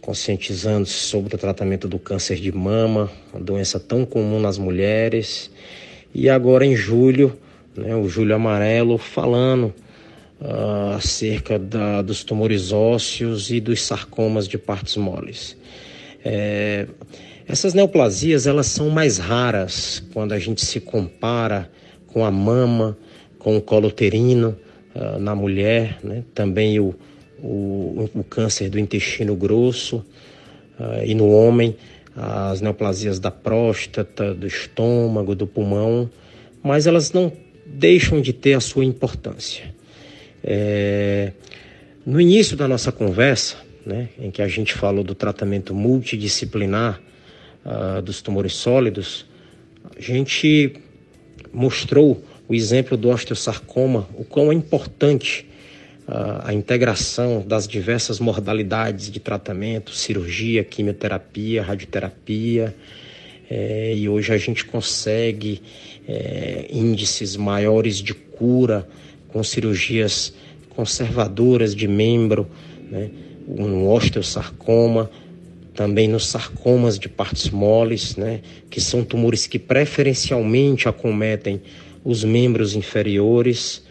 conscientizando sobre o tratamento do câncer de mama, uma doença tão comum nas mulheres. E agora em julho, né, o Julho Amarelo, falando uh, acerca da, dos tumores ósseos e dos sarcomas de partes moles. É, essas neoplasias elas são mais raras quando a gente se compara com a mama, com o colo uterino uh, na mulher, né? também o, o, o, câncer do intestino grosso uh, e no homem as neoplasias da próstata, do estômago, do pulmão, mas elas não deixam de ter a sua importância. É, no início da nossa conversa, né, em que a gente falou do tratamento multidisciplinar uh, dos tumores sólidos, a gente mostrou o exemplo do osteosarcoma, o quão é importante uh, a integração das diversas modalidades de tratamento, cirurgia, quimioterapia, radioterapia, é, e hoje a gente consegue é, índices maiores de cura com cirurgias conservadoras de membro, né, no osteosarcoma, também nos sarcomas de partes moles, né, que são tumores que preferencialmente acometem os membros inferiores.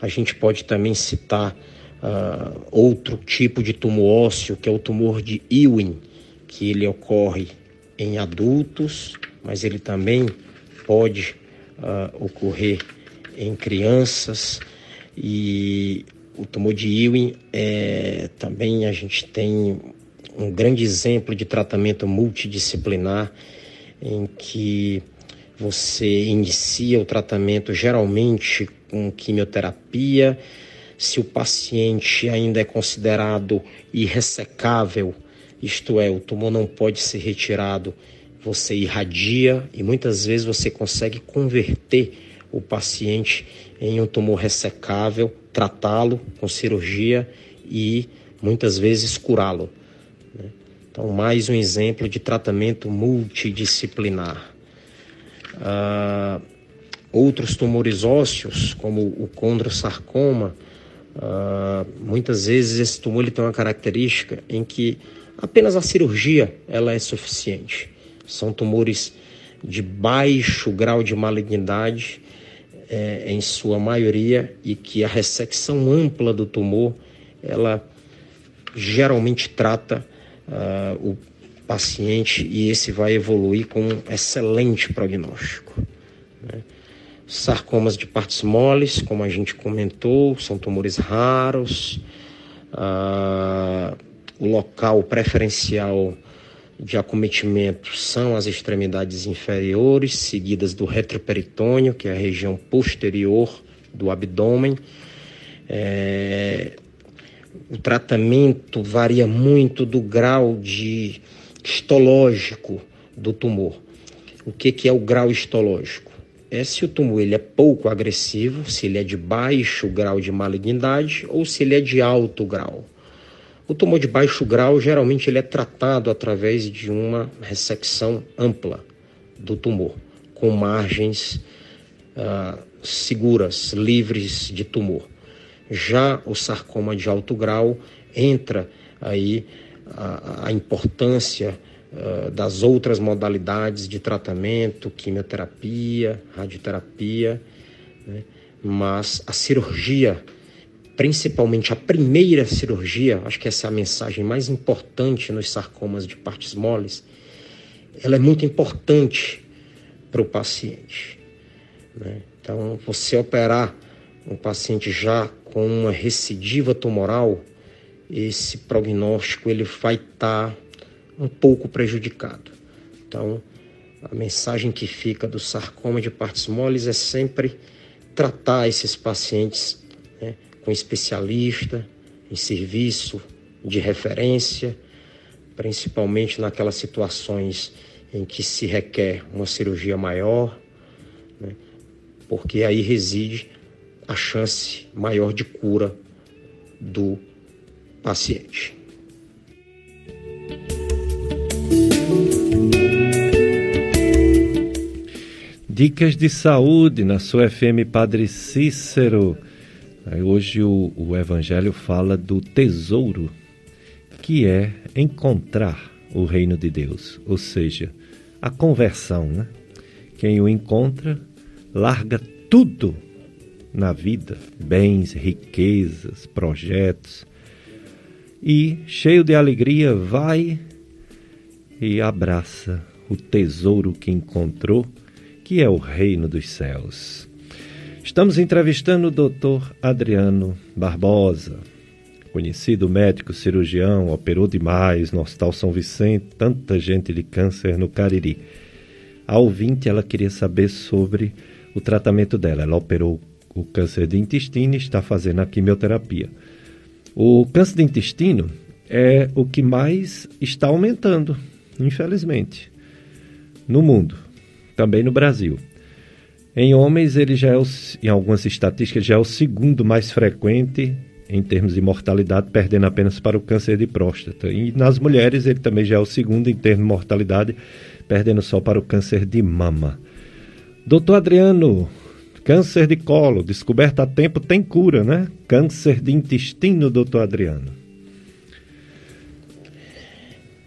A gente pode também citar uh, outro tipo de tumor ósseo, que é o tumor de Ewing, que ele ocorre em adultos, mas ele também pode uh, ocorrer em crianças e o tumor de Ewing é, também a gente tem um grande exemplo de tratamento multidisciplinar em que você inicia o tratamento geralmente com quimioterapia. Se o paciente ainda é considerado irressecável, isto é, o tumor não pode ser retirado, você irradia e muitas vezes você consegue converter o paciente em um tumor ressecável, tratá-lo com cirurgia e muitas vezes curá-lo. Né? Então, mais um exemplo de tratamento multidisciplinar. Uh, outros tumores ósseos, como o condrosarcoma, uh, muitas vezes esse tumor ele tem uma característica em que apenas a cirurgia ela é suficiente. São tumores de baixo grau de malignidade, é, em sua maioria, e que a ressecção ampla do tumor, ela geralmente trata uh, o paciente e esse vai evoluir com um excelente prognóstico. Né? Sarcomas de partes moles, como a gente comentou, são tumores raros. Ah, o local preferencial de acometimento são as extremidades inferiores, seguidas do retroperitônio, que é a região posterior do abdômen. É, o tratamento varia muito do grau de histológico do tumor. O que, que é o grau histológico? É se o tumor ele é pouco agressivo, se ele é de baixo grau de malignidade ou se ele é de alto grau. O tumor de baixo grau geralmente ele é tratado através de uma ressecção ampla do tumor, com margens uh, seguras, livres de tumor. Já o sarcoma de alto grau entra aí a, a importância uh, das outras modalidades de tratamento, quimioterapia, radioterapia, né? mas a cirurgia principalmente a primeira cirurgia, acho que essa é a mensagem mais importante nos sarcomas de partes moles, ela é muito importante para o paciente. Né? Então, você operar um paciente já com uma recidiva tumoral, esse prognóstico ele vai estar tá um pouco prejudicado. Então, a mensagem que fica do sarcoma de partes moles é sempre tratar esses pacientes né, com especialista em serviço de referência, principalmente naquelas situações em que se requer uma cirurgia maior, né? porque aí reside a chance maior de cura do paciente. Dicas de saúde na sua FM Padre Cícero. Hoje o, o Evangelho fala do tesouro, que é encontrar o reino de Deus, ou seja, a conversão. Né? Quem o encontra larga tudo na vida, bens, riquezas, projetos, e cheio de alegria vai e abraça o tesouro que encontrou, que é o reino dos céus. Estamos entrevistando o Dr. Adriano Barbosa, conhecido médico cirurgião, operou demais no Hospital São Vicente, tanta gente de câncer no Cariri. A ouvinte, ela queria saber sobre o tratamento dela. Ela operou o câncer de intestino e está fazendo a quimioterapia. O câncer de intestino é o que mais está aumentando, infelizmente, no mundo, também no Brasil. Em homens, ele já é, o, em algumas estatísticas, já é o segundo mais frequente em termos de mortalidade, perdendo apenas para o câncer de próstata. E nas mulheres, ele também já é o segundo em termos de mortalidade, perdendo só para o câncer de mama. Doutor Adriano, câncer de colo, descoberta a tempo, tem cura, né? Câncer de intestino, doutor Adriano.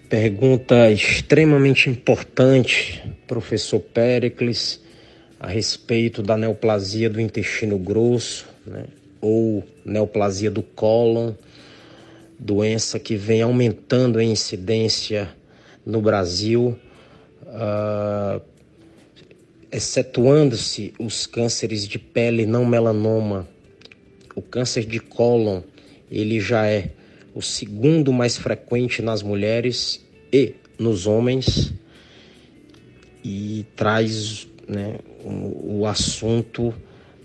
Pergunta extremamente importante, professor Pericles a respeito da neoplasia do intestino grosso, né, ou neoplasia do cólon, doença que vem aumentando a incidência no Brasil, uh, excetuando-se os cânceres de pele não melanoma. O câncer de cólon, ele já é o segundo mais frequente nas mulheres e nos homens e traz né, o, o assunto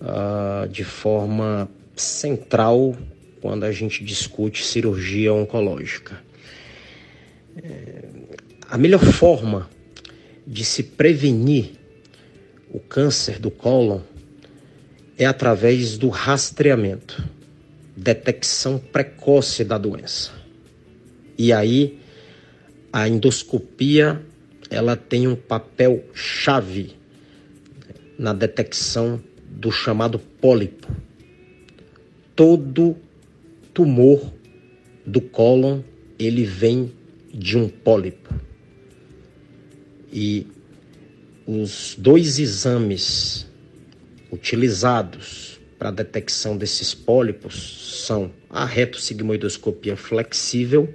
uh, de forma central quando a gente discute cirurgia oncológica. É, a melhor forma de se prevenir o câncer do cólon é através do rastreamento, detecção precoce da doença. E aí a endoscopia ela tem um papel chave na detecção do chamado pólipo. Todo tumor do cólon ele vem de um pólipo. E os dois exames utilizados para a detecção desses pólipos são a retossigmoidoscopia flexível,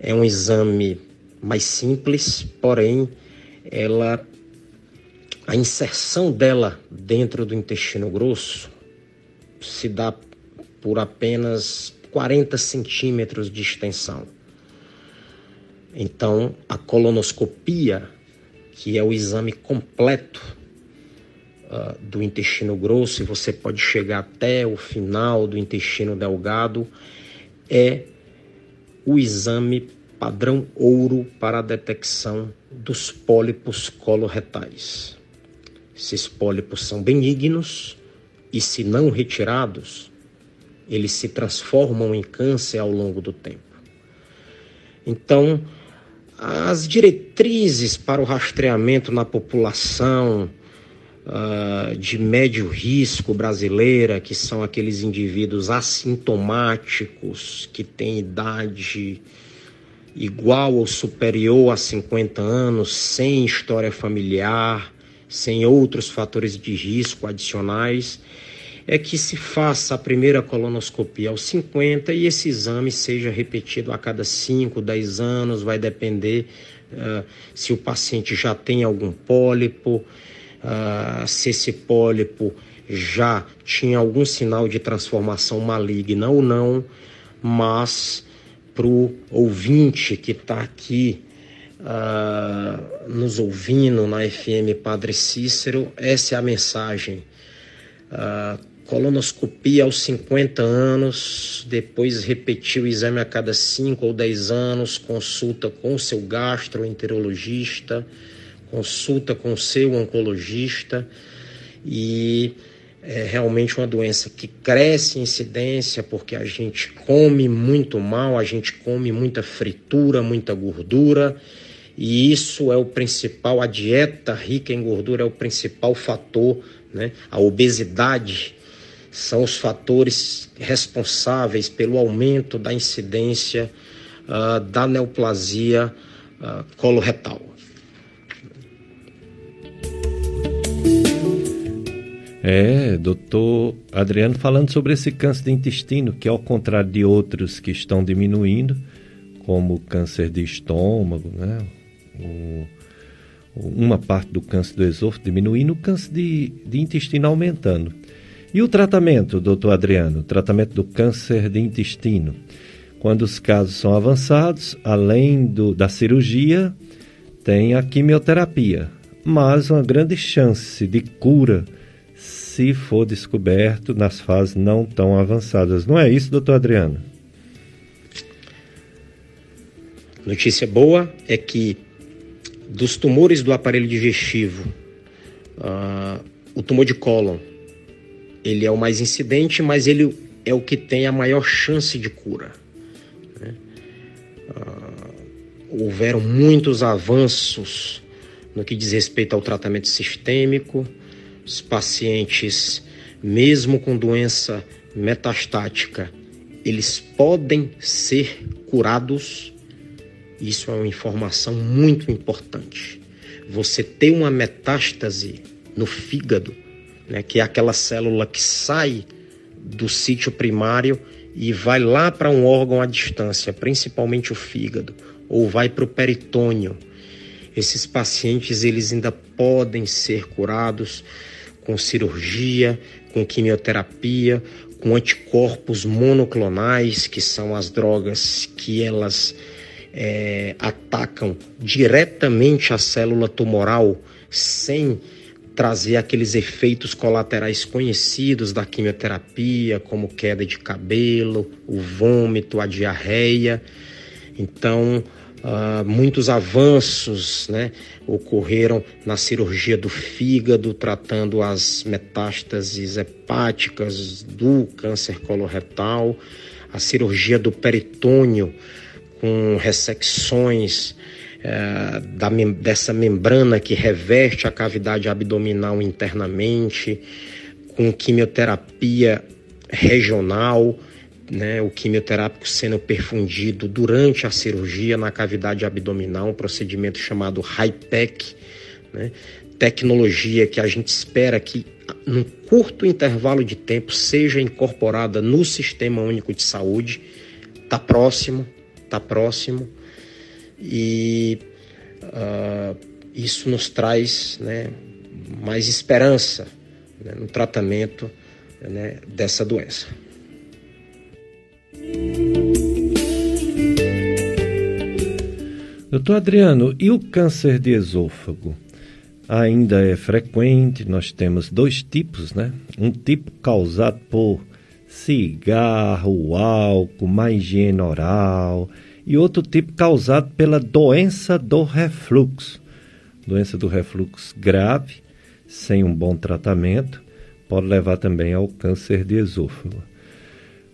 é um exame mais simples, porém ela a inserção dela dentro do intestino grosso se dá por apenas 40 centímetros de extensão. Então, a colonoscopia, que é o exame completo uh, do intestino grosso, e você pode chegar até o final do intestino delgado, é o exame padrão ouro para a detecção dos pólipos coloretais. Esses pólipos são benignos e, se não retirados, eles se transformam em câncer ao longo do tempo. Então, as diretrizes para o rastreamento na população uh, de médio risco brasileira, que são aqueles indivíduos assintomáticos que têm idade igual ou superior a 50 anos, sem história familiar, sem outros fatores de risco adicionais, é que se faça a primeira colonoscopia aos 50 e esse exame seja repetido a cada 5, 10 anos, vai depender uh, se o paciente já tem algum pólipo, uh, se esse pólipo já tinha algum sinal de transformação maligna ou não, mas para o ouvinte que está aqui uh, nos ouvindo na FM Padre Cícero, essa é a mensagem. Uh, colonoscopia aos 50 anos, depois repetir o exame a cada 5 ou 10 anos, consulta com o seu gastroenterologista, consulta com o seu oncologista e é realmente uma doença que cresce em incidência porque a gente come muito mal, a gente come muita fritura, muita gordura e isso é o principal, a dieta rica em gordura é o principal fator, né? A obesidade são os fatores responsáveis pelo aumento da incidência uh, da neoplasia uh, coloretal. É, doutor Adriano, falando sobre esse câncer de intestino, que ao contrário de outros que estão diminuindo, como o câncer de estômago, né? O, uma parte do câncer do esôfago diminuindo, o câncer de, de intestino aumentando. E o tratamento, doutor Adriano? O tratamento do câncer de intestino. Quando os casos são avançados, além do, da cirurgia, tem a quimioterapia, mas uma grande chance de cura se for descoberto nas fases não tão avançadas. Não é isso, doutor Adriano? Notícia boa é que dos tumores do aparelho digestivo, uh, o tumor de cólon, ele é o mais incidente, mas ele é o que tem a maior chance de cura. Né? Uh, houveram muitos avanços no que diz respeito ao tratamento sistêmico, os pacientes, mesmo com doença metastática, eles podem ser curados. Isso é uma informação muito importante. Você ter uma metástase no fígado, né, que é aquela célula que sai do sítio primário e vai lá para um órgão à distância, principalmente o fígado, ou vai para o peritônio. Esses pacientes eles ainda podem ser curados com cirurgia, com quimioterapia, com anticorpos monoclonais, que são as drogas que elas é, atacam diretamente a célula tumoral sem trazer aqueles efeitos colaterais conhecidos da quimioterapia, como queda de cabelo, o vômito, a diarreia. Então, Uh, muitos avanços né, ocorreram na cirurgia do fígado, tratando as metástases hepáticas do câncer coloretal, a cirurgia do peritônio, com ressecções uh, da dessa membrana que reveste a cavidade abdominal internamente, com quimioterapia regional né, o quimioterápico sendo perfundido durante a cirurgia na cavidade abdominal, um procedimento chamado HIPEC, né, tecnologia que a gente espera que num curto intervalo de tempo seja incorporada no Sistema Único de Saúde. Está próximo, está próximo e uh, isso nos traz né, mais esperança né, no tratamento né, dessa doença. Doutor Adriano, e o câncer de esôfago? Ainda é frequente, nós temos dois tipos, né? Um tipo causado por cigarro, álcool, má higiene oral, e outro tipo causado pela doença do refluxo. Doença do refluxo grave, sem um bom tratamento, pode levar também ao câncer de esôfago.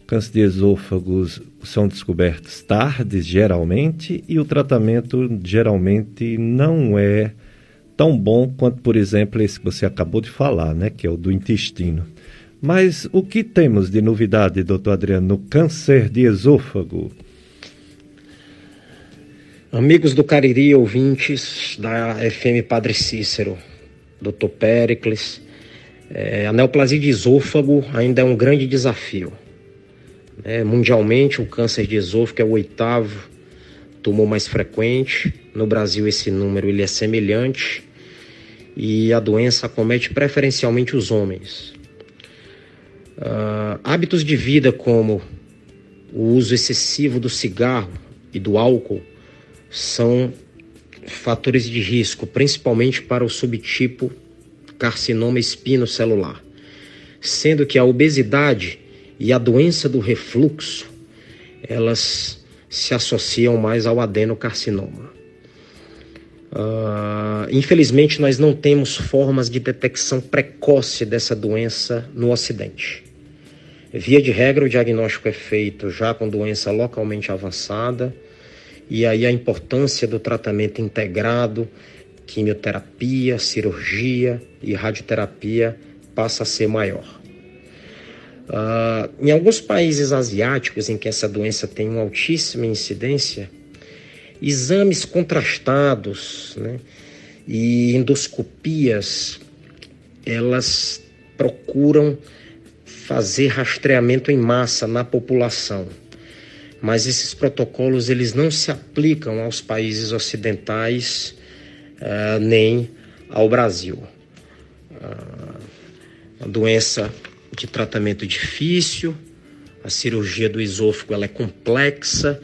Câncer de esôfagos são descobertos tardes, geralmente, e o tratamento geralmente não é tão bom quanto, por exemplo, esse que você acabou de falar, né, que é o do intestino. Mas o que temos de novidade, doutor Adriano, no câncer de esôfago? Amigos do Cariri, ouvintes da FM Padre Cícero, doutor Pericles, é, a neoplasia de esôfago ainda é um grande desafio é, mundialmente, o câncer de esôfago é o oitavo tumor mais frequente. No Brasil, esse número ele é semelhante e a doença acomete preferencialmente os homens. Uh, hábitos de vida como o uso excessivo do cigarro e do álcool são fatores de risco, principalmente para o subtipo carcinoma espinocelular, sendo que a obesidade e a doença do refluxo, elas se associam mais ao adenocarcinoma. Uh, infelizmente, nós não temos formas de detecção precoce dessa doença no Ocidente. Via de regra, o diagnóstico é feito já com doença localmente avançada, e aí a importância do tratamento integrado, quimioterapia, cirurgia e radioterapia passa a ser maior. Uh, em alguns países asiáticos em que essa doença tem uma altíssima incidência, exames contrastados né, e endoscopias, elas procuram fazer rastreamento em massa na população. Mas esses protocolos eles não se aplicam aos países ocidentais uh, nem ao Brasil. Uh, a doença de tratamento difícil, a cirurgia do esôfago ela é complexa,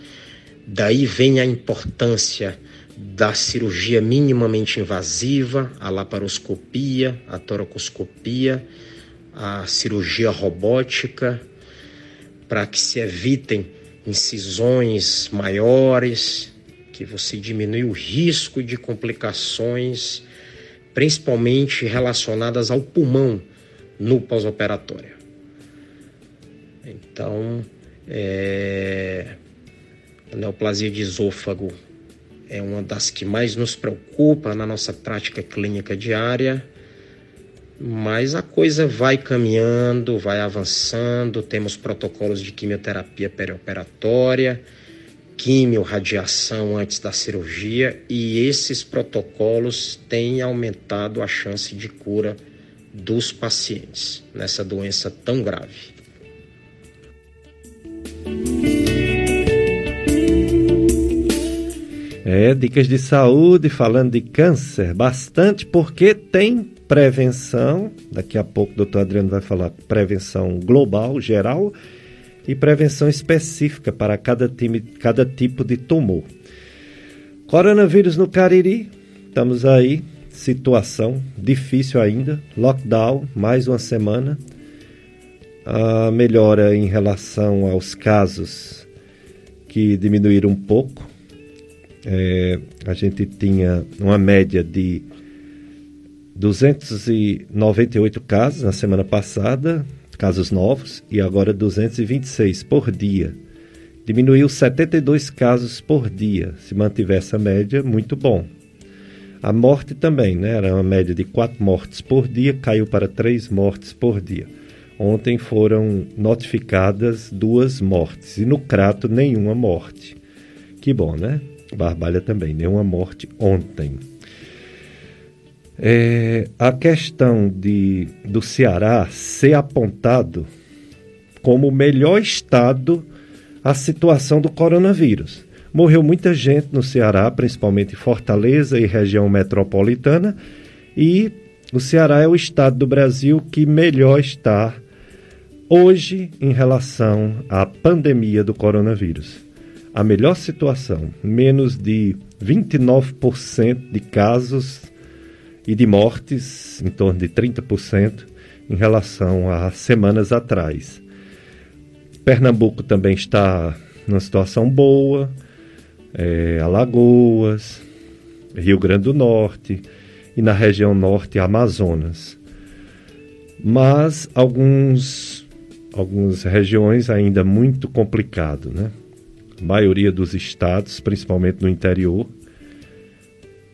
daí vem a importância da cirurgia minimamente invasiva, a laparoscopia, a toracoscopia, a cirurgia robótica, para que se evitem incisões maiores, que você diminui o risco de complicações, principalmente relacionadas ao pulmão, no pós-operatório. Então, é, a neoplasia de esôfago é uma das que mais nos preocupa na nossa prática clínica diária, mas a coisa vai caminhando, vai avançando, temos protocolos de quimioterapia perioperatória, quimio, radiação antes da cirurgia, e esses protocolos têm aumentado a chance de cura dos pacientes nessa doença tão grave. É, dicas de saúde, falando de câncer, bastante, porque tem prevenção. Daqui a pouco o doutor Adriano vai falar prevenção global, geral, e prevenção específica para cada, time, cada tipo de tumor. Coronavírus no Cariri, estamos aí situação difícil ainda, lockdown, mais uma semana. A melhora em relação aos casos que diminuíram um pouco. É, a gente tinha uma média de 298 casos na semana passada, casos novos, e agora 226 por dia. Diminuiu 72 casos por dia. Se mantiver essa média, muito bom. A morte também, né? Era uma média de quatro mortes por dia, caiu para três mortes por dia. Ontem foram notificadas duas mortes e no Crato nenhuma morte. Que bom, né? Barbalha também, nenhuma morte ontem. É, a questão de, do Ceará ser apontado como o melhor estado a situação do coronavírus. Morreu muita gente no Ceará, principalmente em Fortaleza e região metropolitana, e o Ceará é o estado do Brasil que melhor está hoje em relação à pandemia do coronavírus. A melhor situação, menos de 29% de casos e de mortes, em torno de 30%, em relação a semanas atrás. Pernambuco também está numa situação boa, é, Alagoas, Rio Grande do Norte e na região norte Amazonas. Mas alguns, algumas regiões ainda muito complicado, né? A maioria dos estados, principalmente no interior,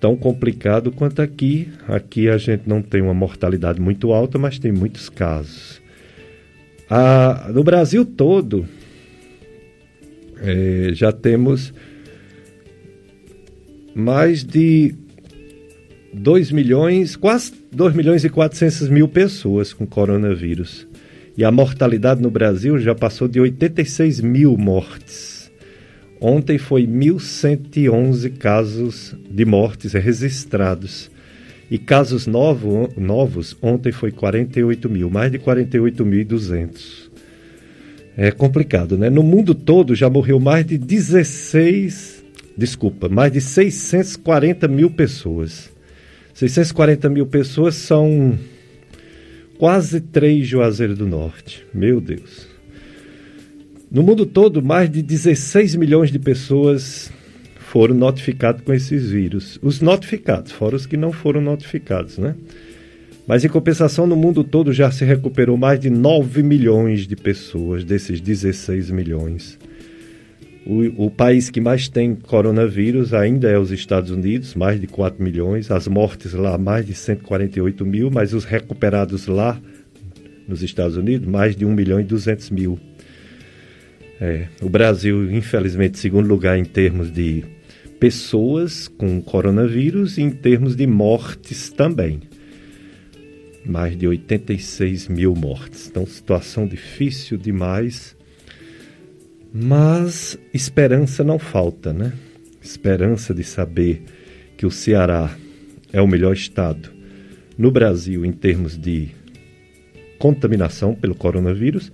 tão complicado quanto aqui. Aqui a gente não tem uma mortalidade muito alta, mas tem muitos casos. Ah, no Brasil todo, é, já temos mais de 2 milhões, quase 2 milhões e 400 mil pessoas com coronavírus. E a mortalidade no Brasil já passou de 86 mil mortes. Ontem foi 1.111 casos de mortes registrados. E casos novo, novos, ontem foi 48 mil, mais de 48.200. É complicado, né? No mundo todo já morreu mais de 16, desculpa, mais de 640 mil pessoas. 640 mil pessoas são quase três Juazeiros do Norte. Meu Deus. No mundo todo, mais de 16 milhões de pessoas foram notificados com esses vírus. Os notificados, fora os que não foram notificados, né? Mas em compensação, no mundo todo já se recuperou mais de 9 milhões de pessoas desses 16 milhões. O, o, país que mais tem coronavírus ainda é os Estados Unidos, mais de 4 milhões. As mortes lá, mais de 148 mil, mas os recuperados lá, nos Estados Unidos, mais de 1 milhão e 200 mil. É, o Brasil, infelizmente, segundo lugar em termos de pessoas com coronavírus e em termos de mortes também mais de 86 mil mortes. Então, situação difícil demais, mas esperança não falta, né? Esperança de saber que o Ceará é o melhor estado no Brasil em termos de contaminação pelo coronavírus,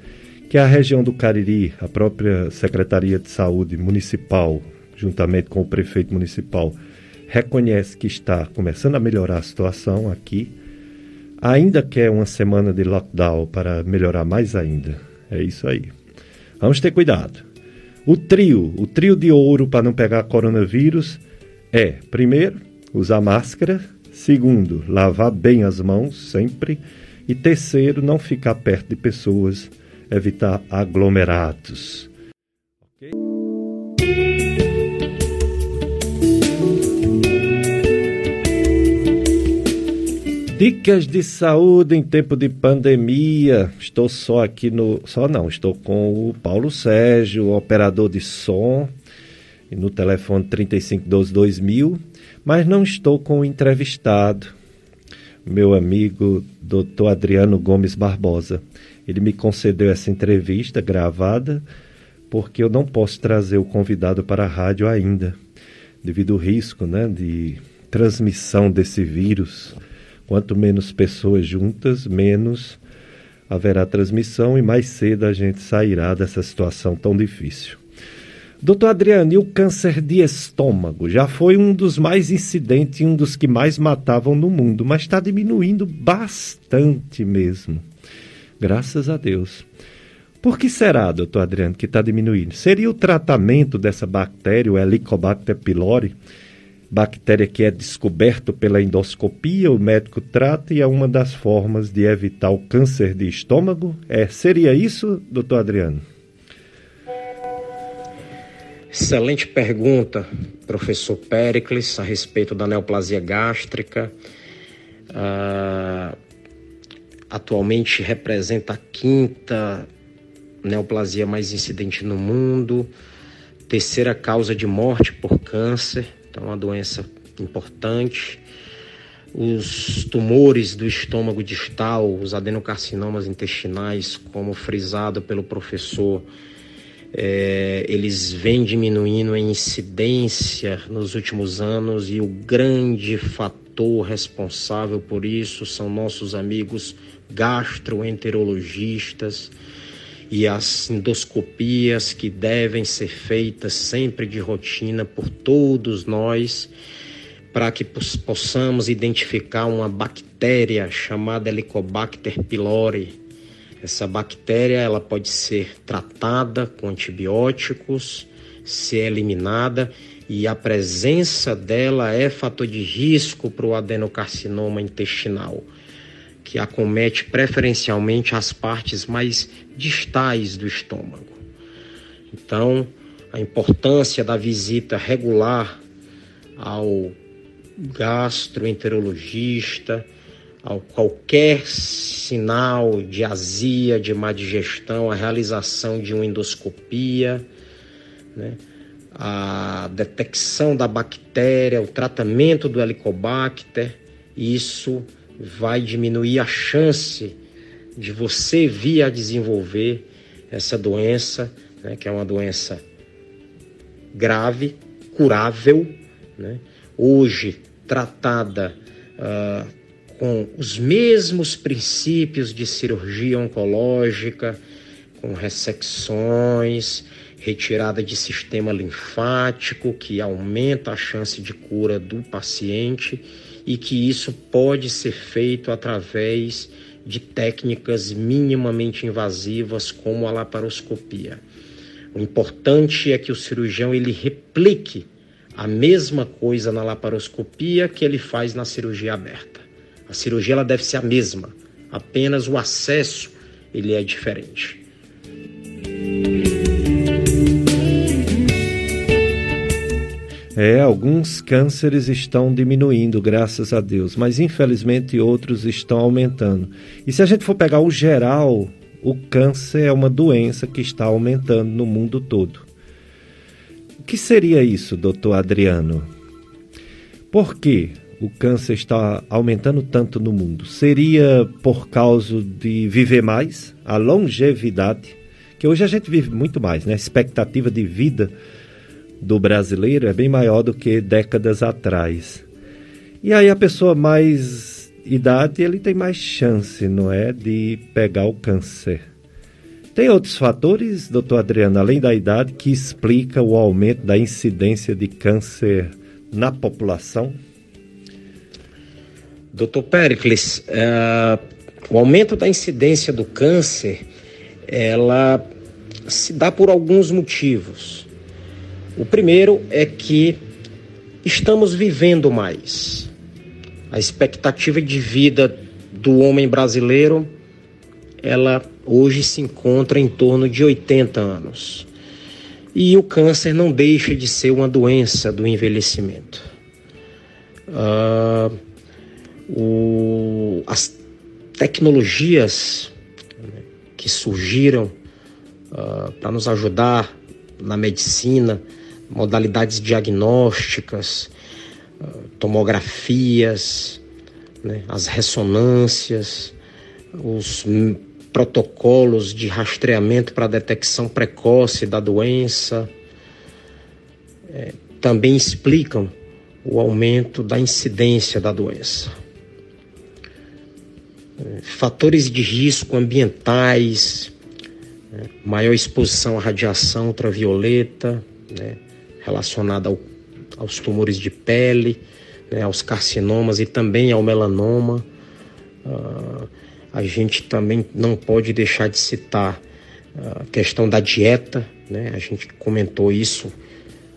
que a região do Cariri, a própria Secretaria de Saúde Municipal, juntamente com o prefeito municipal, reconhece que está começando a melhorar a situação aqui ainda quer uma semana de lockdown para melhorar mais ainda. É isso aí. Vamos ter cuidado. O trio, o trio de ouro para não pegar coronavírus é, primeiro, usar máscara, segundo, lavar bem as mãos sempre e terceiro, não ficar perto de pessoas, evitar aglomerados. Dicas de saúde em tempo de pandemia. Estou só aqui no. Só não, estou com o Paulo Sérgio, operador de som, no telefone 3512-2000, mas não estou com o entrevistado, meu amigo Dr. Adriano Gomes Barbosa. Ele me concedeu essa entrevista gravada porque eu não posso trazer o convidado para a rádio ainda, devido ao risco né, de transmissão desse vírus Quanto menos pessoas juntas, menos haverá transmissão e mais cedo a gente sairá dessa situação tão difícil. Doutor Adriano, e o câncer de estômago? Já foi um dos mais incidentes e um dos que mais matavam no mundo, mas está diminuindo bastante mesmo. Graças a Deus. Por que será, doutor Adriano, que está diminuindo? Seria o tratamento dessa bactéria, o Helicobacter pylori, bactéria que é descoberto pela endoscopia, o médico trata e é uma das formas de evitar o câncer de estômago? É, seria isso, doutor Adriano? Excelente pergunta, professor Pericles, a respeito da neoplasia gástrica. Uh, atualmente representa a quinta neoplasia mais incidente no mundo, terceira causa de morte por câncer então, uma doença importante. Os tumores do estômago distal, os adenocarcinomas intestinais, como frisado pelo professor, é, eles vêm diminuindo em incidência nos últimos anos e o grande fator responsável por isso são nossos amigos gastroenterologistas e as endoscopias que devem ser feitas sempre de rotina por todos nós para que possamos identificar uma bactéria chamada Helicobacter pylori. Essa bactéria ela pode ser tratada com antibióticos, ser eliminada e a presença dela é fator de risco para o adenocarcinoma intestinal, que acomete preferencialmente as partes mais distais do estômago. Então, a importância da visita regular ao gastroenterologista, ao qualquer sinal de azia, de má digestão, a realização de uma endoscopia, né? a detecção da bactéria, o tratamento do helicobacter, isso vai diminuir a chance de você vir a desenvolver essa doença, né, que é uma doença grave, curável, né, hoje tratada uh, com os mesmos princípios de cirurgia oncológica, com ressecções, retirada de sistema linfático, que aumenta a chance de cura do paciente e que isso pode ser feito através de técnicas minimamente invasivas como a laparoscopia. O importante é que o cirurgião ele replique a mesma coisa na laparoscopia que ele faz na cirurgia aberta. A cirurgia ela deve ser a mesma, apenas o acesso ele é diferente. É, alguns cânceres estão diminuindo, graças a Deus, mas infelizmente outros estão aumentando. E se a gente for pegar o geral, o câncer é uma doença que está aumentando no mundo todo. O que seria isso, doutor Adriano? Por que o câncer está aumentando tanto no mundo? Seria por causa de viver mais, a longevidade, que hoje a gente vive muito mais, né? A expectativa de vida do brasileiro é bem maior do que décadas atrás. E aí a pessoa mais idade, ele tem mais chance, não é, de pegar o câncer. Tem outros fatores, doutor Adriano, além da idade, que explica o aumento da incidência de câncer na população? Doutor Pericles, uh, o aumento da incidência do câncer, ela se dá por alguns motivos. O primeiro é que estamos vivendo mais. A expectativa de vida do homem brasileiro, ela hoje se encontra em torno de 80 anos. E o câncer não deixa de ser uma doença do envelhecimento. Uh, o, as tecnologias que surgiram uh, para nos ajudar na medicina, modalidades diagnósticas, ah, tomografias, né, as ressonâncias, os protocolos de rastreamento para detecção precoce da doença, é, também explicam o aumento da incidência da doença. É, fatores de risco ambientais, né, maior exposição à radiação ultravioleta, né, relacionada ao, aos tumores de pele, né, aos carcinomas e também ao melanoma. Uh, a gente também não pode deixar de citar a questão da dieta, né? A gente comentou isso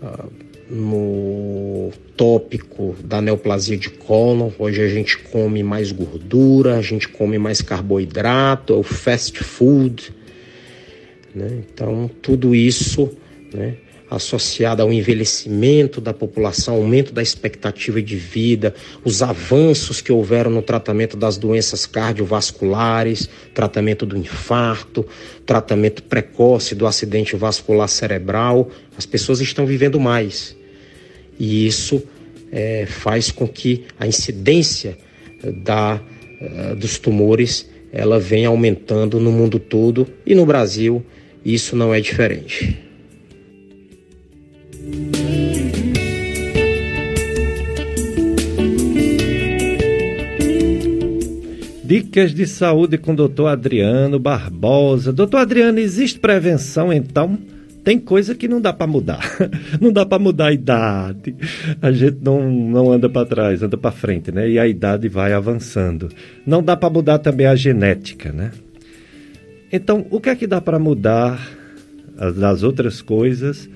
uh, no tópico da neoplasia de cólon. Hoje a gente come mais gordura, a gente come mais carboidrato, é o fast food. Né? Então, tudo isso né, associada ao envelhecimento da população, aumento da expectativa de vida, os avanços que houveram no tratamento das doenças cardiovasculares, tratamento do infarto, tratamento precoce do acidente vascular cerebral, as pessoas estão vivendo mais. E isso é, faz com que a incidência da, uh, dos tumores ela venha aumentando no mundo todo e no Brasil isso não é diferente. Dicas de saúde com o doutor Adriano Barbosa. Doutor Adriano, existe prevenção então? Tem coisa que não dá para mudar. Não dá para mudar a idade. A gente não, não anda para trás, anda para frente, né? E a idade vai avançando. Não dá para mudar também a genética, né? Então, o que é que dá para mudar das outras coisas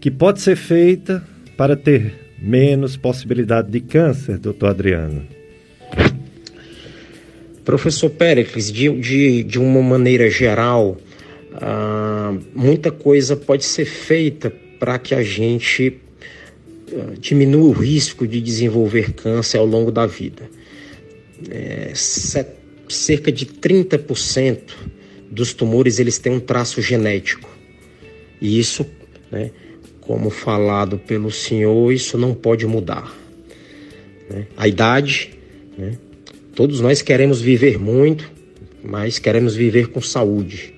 que pode ser feita para ter menos possibilidade de câncer, doutor Adriano? Professor Péricles, de, de, de uma maneira geral, ah, muita coisa pode ser feita para que a gente ah, diminua o risco de desenvolver câncer ao longo da vida. É, set, cerca de 30% dos tumores eles têm um traço genético. E isso, né, como falado pelo senhor, isso não pode mudar. Né? A idade, né? Todos nós queremos viver muito, mas queremos viver com saúde.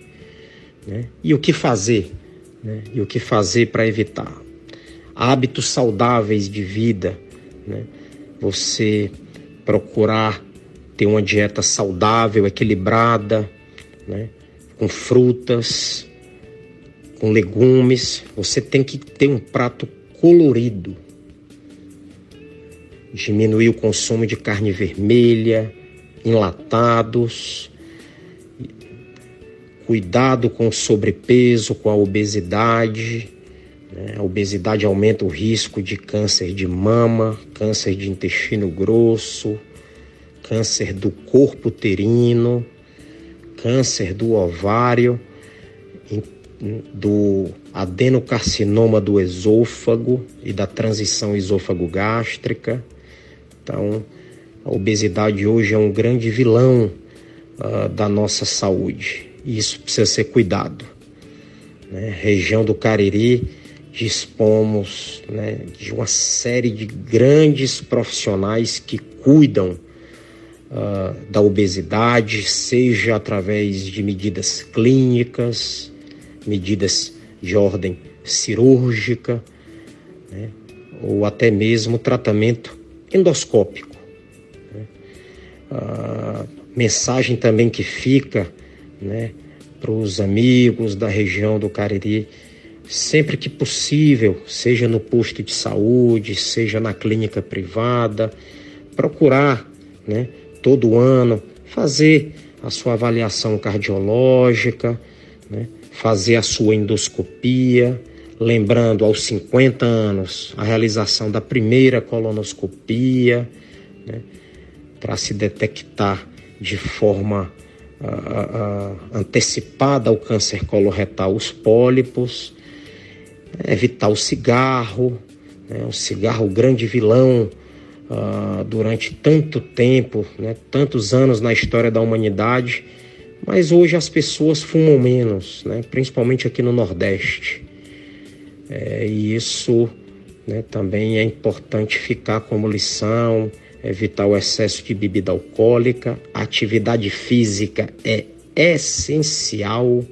Né? E o que fazer? Né? E o que fazer para evitar? Hábitos saudáveis de vida. Né? Você procurar ter uma dieta saudável, equilibrada, né? com frutas, com legumes. Você tem que ter um prato colorido diminuir o consumo de carne vermelha, enlatados, cuidado com o sobrepeso, com a obesidade. Né? A obesidade aumenta o risco de câncer de mama, câncer de intestino grosso, câncer do corpo uterino, câncer do ovário, do adenocarcinoma do esôfago e da transição esôfago-gástrica então, a obesidade hoje é um grande vilão uh, da nossa saúde e isso precisa ser cuidado. Né? Região do Cariri, dispomos né, de uma série de grandes profissionais que cuidam uh, da obesidade, seja através de medidas clínicas, medidas de ordem cirúrgica, né, ou até mesmo tratamento endoscópico. Né? A mensagem também que fica né, para os amigos da região do Cariri, sempre que possível, seja no posto de saúde, seja na clínica privada, procurar né, todo ano fazer a sua avaliação cardiológica, né, fazer a sua endoscopia, lembrando aos 50 anos a realização da primeira colonoscopia, né, para se detectar de forma uh, uh, antecipada o câncer coloretal, os pólipos, evitar o cigarro, né, o cigarro, o grande vilão uh, durante tanto tempo, né, tantos anos na história da humanidade, mas hoje as pessoas fumam menos, né, principalmente aqui no Nordeste. É, e isso né, também é importante ficar como lição, evitar o excesso de bebida alcoólica. Atividade física é essencial,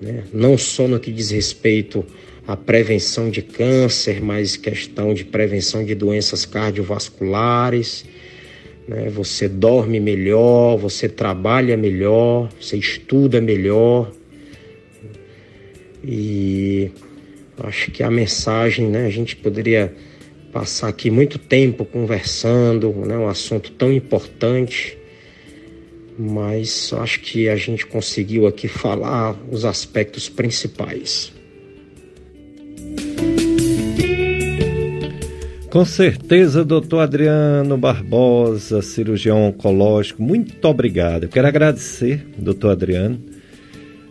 né, não só no que diz respeito à prevenção de câncer, mas questão de prevenção de doenças cardiovasculares. Né, você dorme melhor, você trabalha melhor, você estuda melhor. E Acho que a mensagem, né, a gente poderia passar aqui muito tempo conversando, né, um assunto tão importante, mas acho que a gente conseguiu aqui falar os aspectos principais. Com certeza, doutor Adriano Barbosa, cirurgião oncológico, muito obrigado. Eu quero agradecer, doutor Adriano,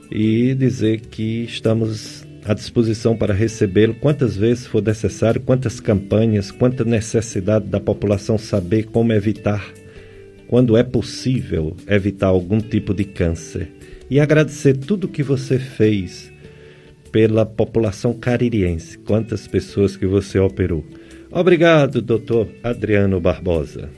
e dizer que estamos à disposição para recebê-lo quantas vezes for necessário, quantas campanhas, quanta necessidade da população saber como evitar, quando é possível, evitar algum tipo de câncer. E agradecer tudo que você fez pela população caririense, quantas pessoas que você operou. Obrigado, doutor Adriano Barbosa.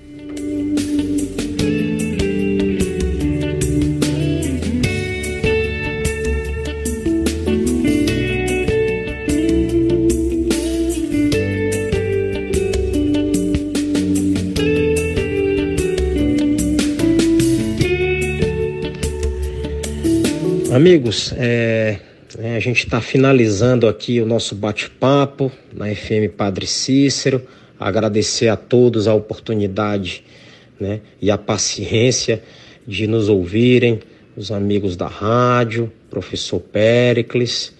Amigos, é, a gente está finalizando aqui o nosso bate-papo na FM Padre Cícero. Agradecer a todos a oportunidade né, e a paciência de nos ouvirem, os amigos da rádio, professor Pericles.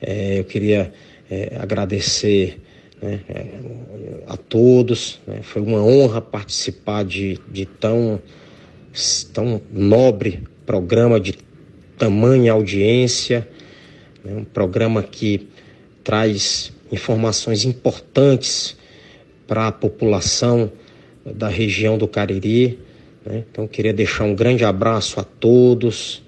É, eu queria é, agradecer né, é, a todos. Né, foi uma honra participar de, de tão, tão nobre programa, de tamanha audiência, né, um programa que traz informações importantes para a população da região do Cariri. Né? Então, queria deixar um grande abraço a todos,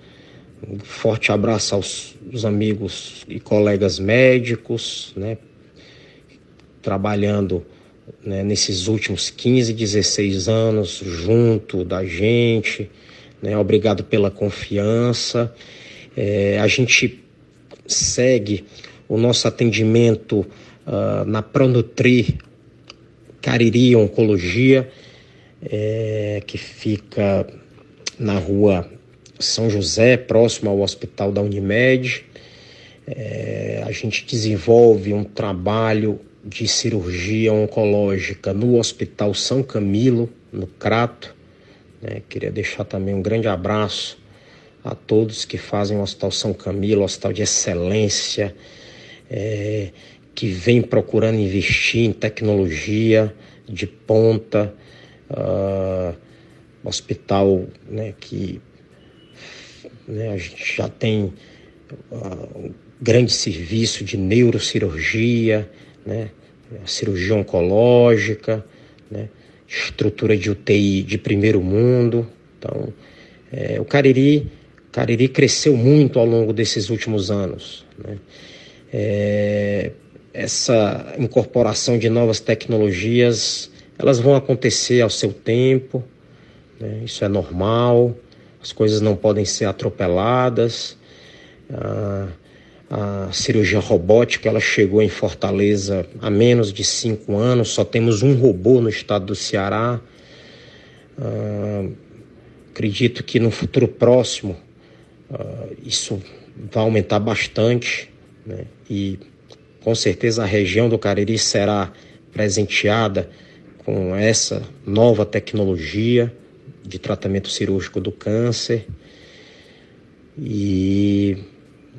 um forte abraço aos, aos amigos e colegas médicos, né? trabalhando né, nesses últimos 15, 16 anos junto da gente. Né? Obrigado pela confiança. É, a gente segue o nosso atendimento uh, na Pronutri Cariri Oncologia, é, que fica na rua São José, próximo ao Hospital da Unimed. É, a gente desenvolve um trabalho de cirurgia oncológica no Hospital São Camilo, no Crato. Né? Queria deixar também um grande abraço a todos que fazem o Hospital São Camilo, hospital de excelência, é, que vem procurando investir em tecnologia de ponta, uh, hospital né, que né, a gente já tem uh, um grande serviço de neurocirurgia, né? cirurgia oncológica, né? estrutura de UTI de primeiro mundo. Então, é, o Cariri, Cariri cresceu muito ao longo desses últimos anos. Né? É, essa incorporação de novas tecnologias, elas vão acontecer ao seu tempo, né? isso é normal, as coisas não podem ser atropeladas. Ah, a cirurgia robótica ela chegou em Fortaleza há menos de cinco anos, só temos um robô no estado do Ceará. Uh, acredito que no futuro próximo uh, isso vai aumentar bastante né? e com certeza a região do Cariri será presenteada com essa nova tecnologia de tratamento cirúrgico do câncer. E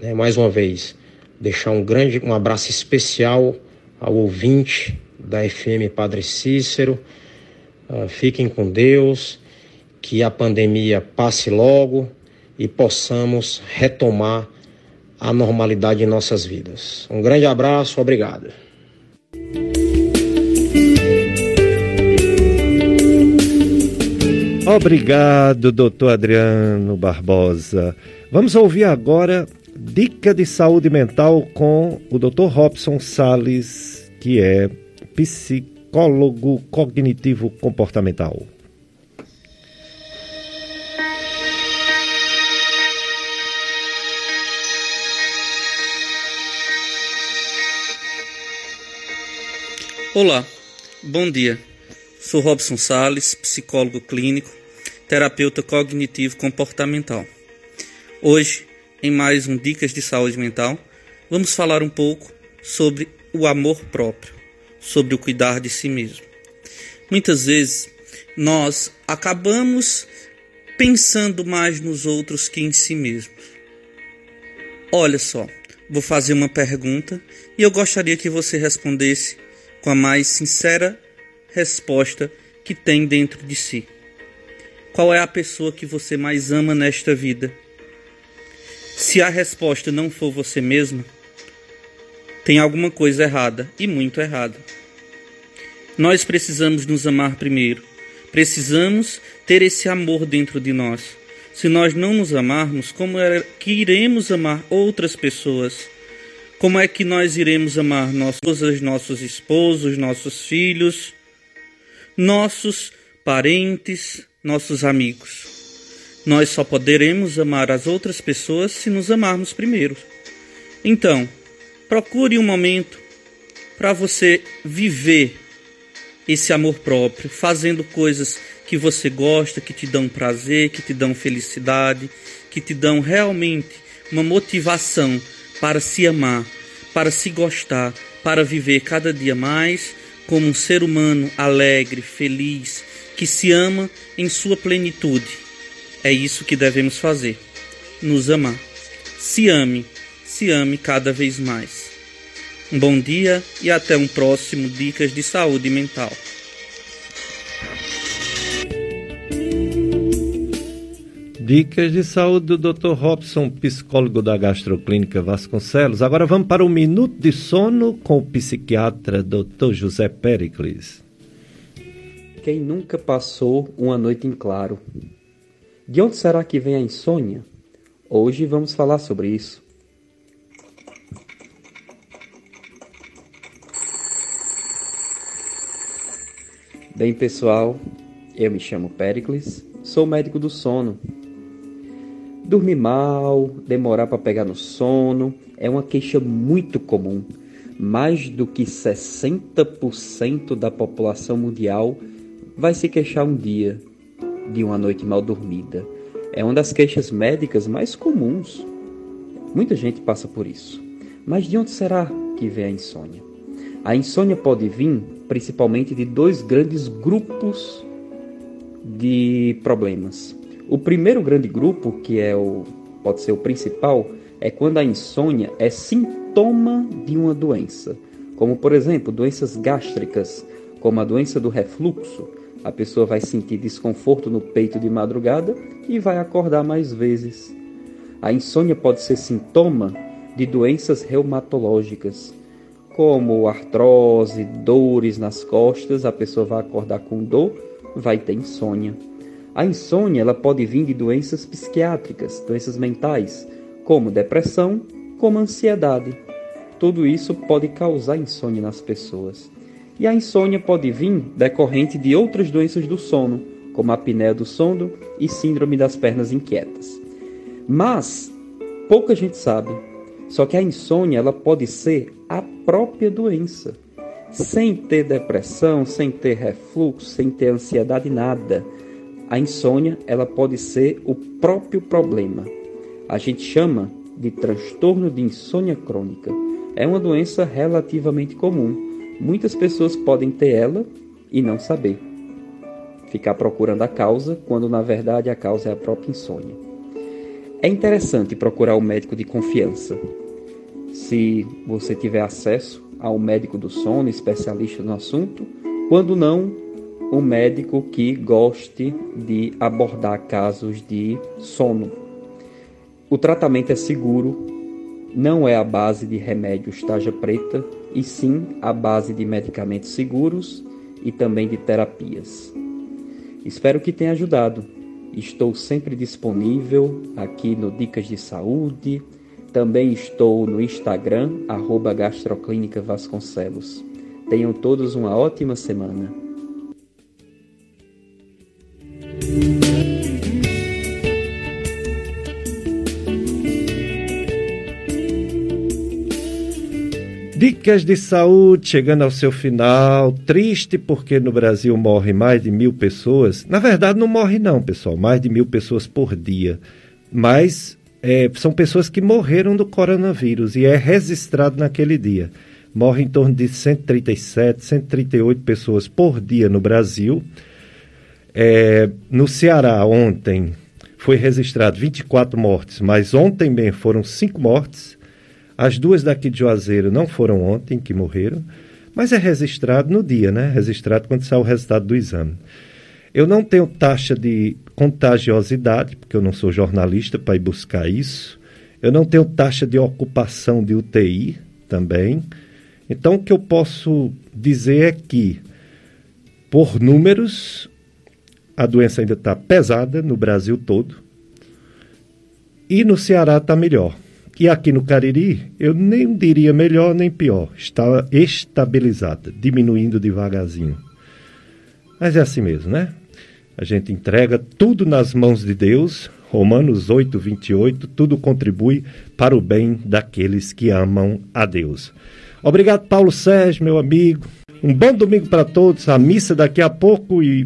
né, mais uma vez, deixar um grande um abraço especial ao ouvinte da FM Padre Cícero. Uh, fiquem com Deus, que a pandemia passe logo e possamos retomar a normalidade em nossas vidas. Um grande abraço, obrigado. Obrigado, doutor Adriano Barbosa. Vamos ouvir agora Dica de Saúde Mental com o Dr. Robson Sales, que é psicólogo cognitivo comportamental. Olá, bom dia. Sou Robson Sales, psicólogo clínico, terapeuta cognitivo comportamental. Hoje em mais um Dicas de Saúde Mental, vamos falar um pouco sobre o amor próprio, sobre o cuidar de si mesmo. Muitas vezes nós acabamos pensando mais nos outros que em si mesmos. Olha só, vou fazer uma pergunta e eu gostaria que você respondesse com a mais sincera resposta que tem dentro de si. Qual é a pessoa que você mais ama nesta vida? Se a resposta não for você mesma, tem alguma coisa errada e muito errada. Nós precisamos nos amar primeiro. Precisamos ter esse amor dentro de nós. Se nós não nos amarmos, como é que iremos amar outras pessoas? Como é que nós iremos amar nossos, nossos esposos, nossos filhos, nossos parentes, nossos amigos? Nós só poderemos amar as outras pessoas se nos amarmos primeiro. Então, procure um momento para você viver esse amor próprio, fazendo coisas que você gosta, que te dão prazer, que te dão felicidade, que te dão realmente uma motivação para se amar, para se gostar, para viver cada dia mais como um ser humano alegre, feliz, que se ama em sua plenitude. É isso que devemos fazer: nos amar. Se ame, se ame cada vez mais. Um bom dia e até um próximo Dicas de Saúde Mental. Dicas de saúde do Dr. Robson, psicólogo da Gastroclínica Vasconcelos. Agora vamos para o Minuto de Sono com o psiquiatra Dr. José Pericles. Quem nunca passou uma noite em claro? De onde será que vem a insônia? Hoje vamos falar sobre isso. Bem, pessoal, eu me chamo Pericles, sou médico do sono Dormir mal, demorar para pegar no sono, é uma queixa muito comum. Mais do que 60% da população mundial vai se queixar um dia de uma noite mal dormida. É uma das queixas médicas mais comuns. Muita gente passa por isso. Mas de onde será que vem a insônia? A insônia pode vir principalmente de dois grandes grupos de problemas. O primeiro grande grupo, que é o pode ser o principal, é quando a insônia é sintoma de uma doença, como por exemplo, doenças gástricas, como a doença do refluxo. A pessoa vai sentir desconforto no peito de madrugada e vai acordar mais vezes. A insônia pode ser sintoma de doenças reumatológicas, como artrose, dores nas costas, a pessoa vai acordar com dor, vai ter insônia. A insônia ela pode vir de doenças psiquiátricas, doenças mentais, como depressão, como ansiedade. Tudo isso pode causar insônia nas pessoas. E a insônia pode vir decorrente de outras doenças do sono, como a apneia do sono e síndrome das pernas inquietas. Mas pouca gente sabe. Só que a insônia ela pode ser a própria doença, sem ter depressão, sem ter refluxo, sem ter ansiedade nada a insônia, ela pode ser o próprio problema. A gente chama de transtorno de insônia crônica. É uma doença relativamente comum. Muitas pessoas podem ter ela e não saber. Ficar procurando a causa, quando na verdade a causa é a própria insônia. É interessante procurar o um médico de confiança. Se você tiver acesso ao médico do sono, especialista no assunto, quando não, um médico que goste de abordar casos de sono. O tratamento é seguro, não é a base de remédios taja preta, e sim a base de medicamentos seguros e também de terapias. Espero que tenha ajudado. Estou sempre disponível aqui no Dicas de Saúde. Também estou no Instagram, arroba Gastroclínica Vasconcelos. Tenham todos uma ótima semana. Dicas de saúde chegando ao seu final. Triste porque no Brasil morre mais de mil pessoas. Na verdade, não morre, não, pessoal. Mais de mil pessoas por dia. Mas é, são pessoas que morreram do coronavírus e é registrado naquele dia. Morre em torno de 137, 138 pessoas por dia no Brasil. É, no Ceará, ontem, foi registrado 24 mortes, mas ontem bem foram 5 mortes. As duas daqui de Juazeiro não foram ontem que morreram, mas é registrado no dia, né? Registrado quando sai o resultado do exame. Eu não tenho taxa de contagiosidade, porque eu não sou jornalista para ir buscar isso. Eu não tenho taxa de ocupação de UTI também. Então, o que eu posso dizer é que, por números, a doença ainda está pesada no Brasil todo. E no Ceará está melhor. E aqui no Cariri, eu nem diria melhor nem pior. Está estabilizada, diminuindo devagarzinho. Mas é assim mesmo, né? A gente entrega tudo nas mãos de Deus. Romanos 8, 28. Tudo contribui para o bem daqueles que amam a Deus. Obrigado, Paulo Sérgio, meu amigo. Um bom domingo para todos. A missa daqui a pouco e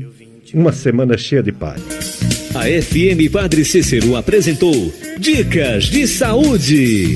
uma semana cheia de paz. A FM Padre Cícero apresentou Dicas de Saúde.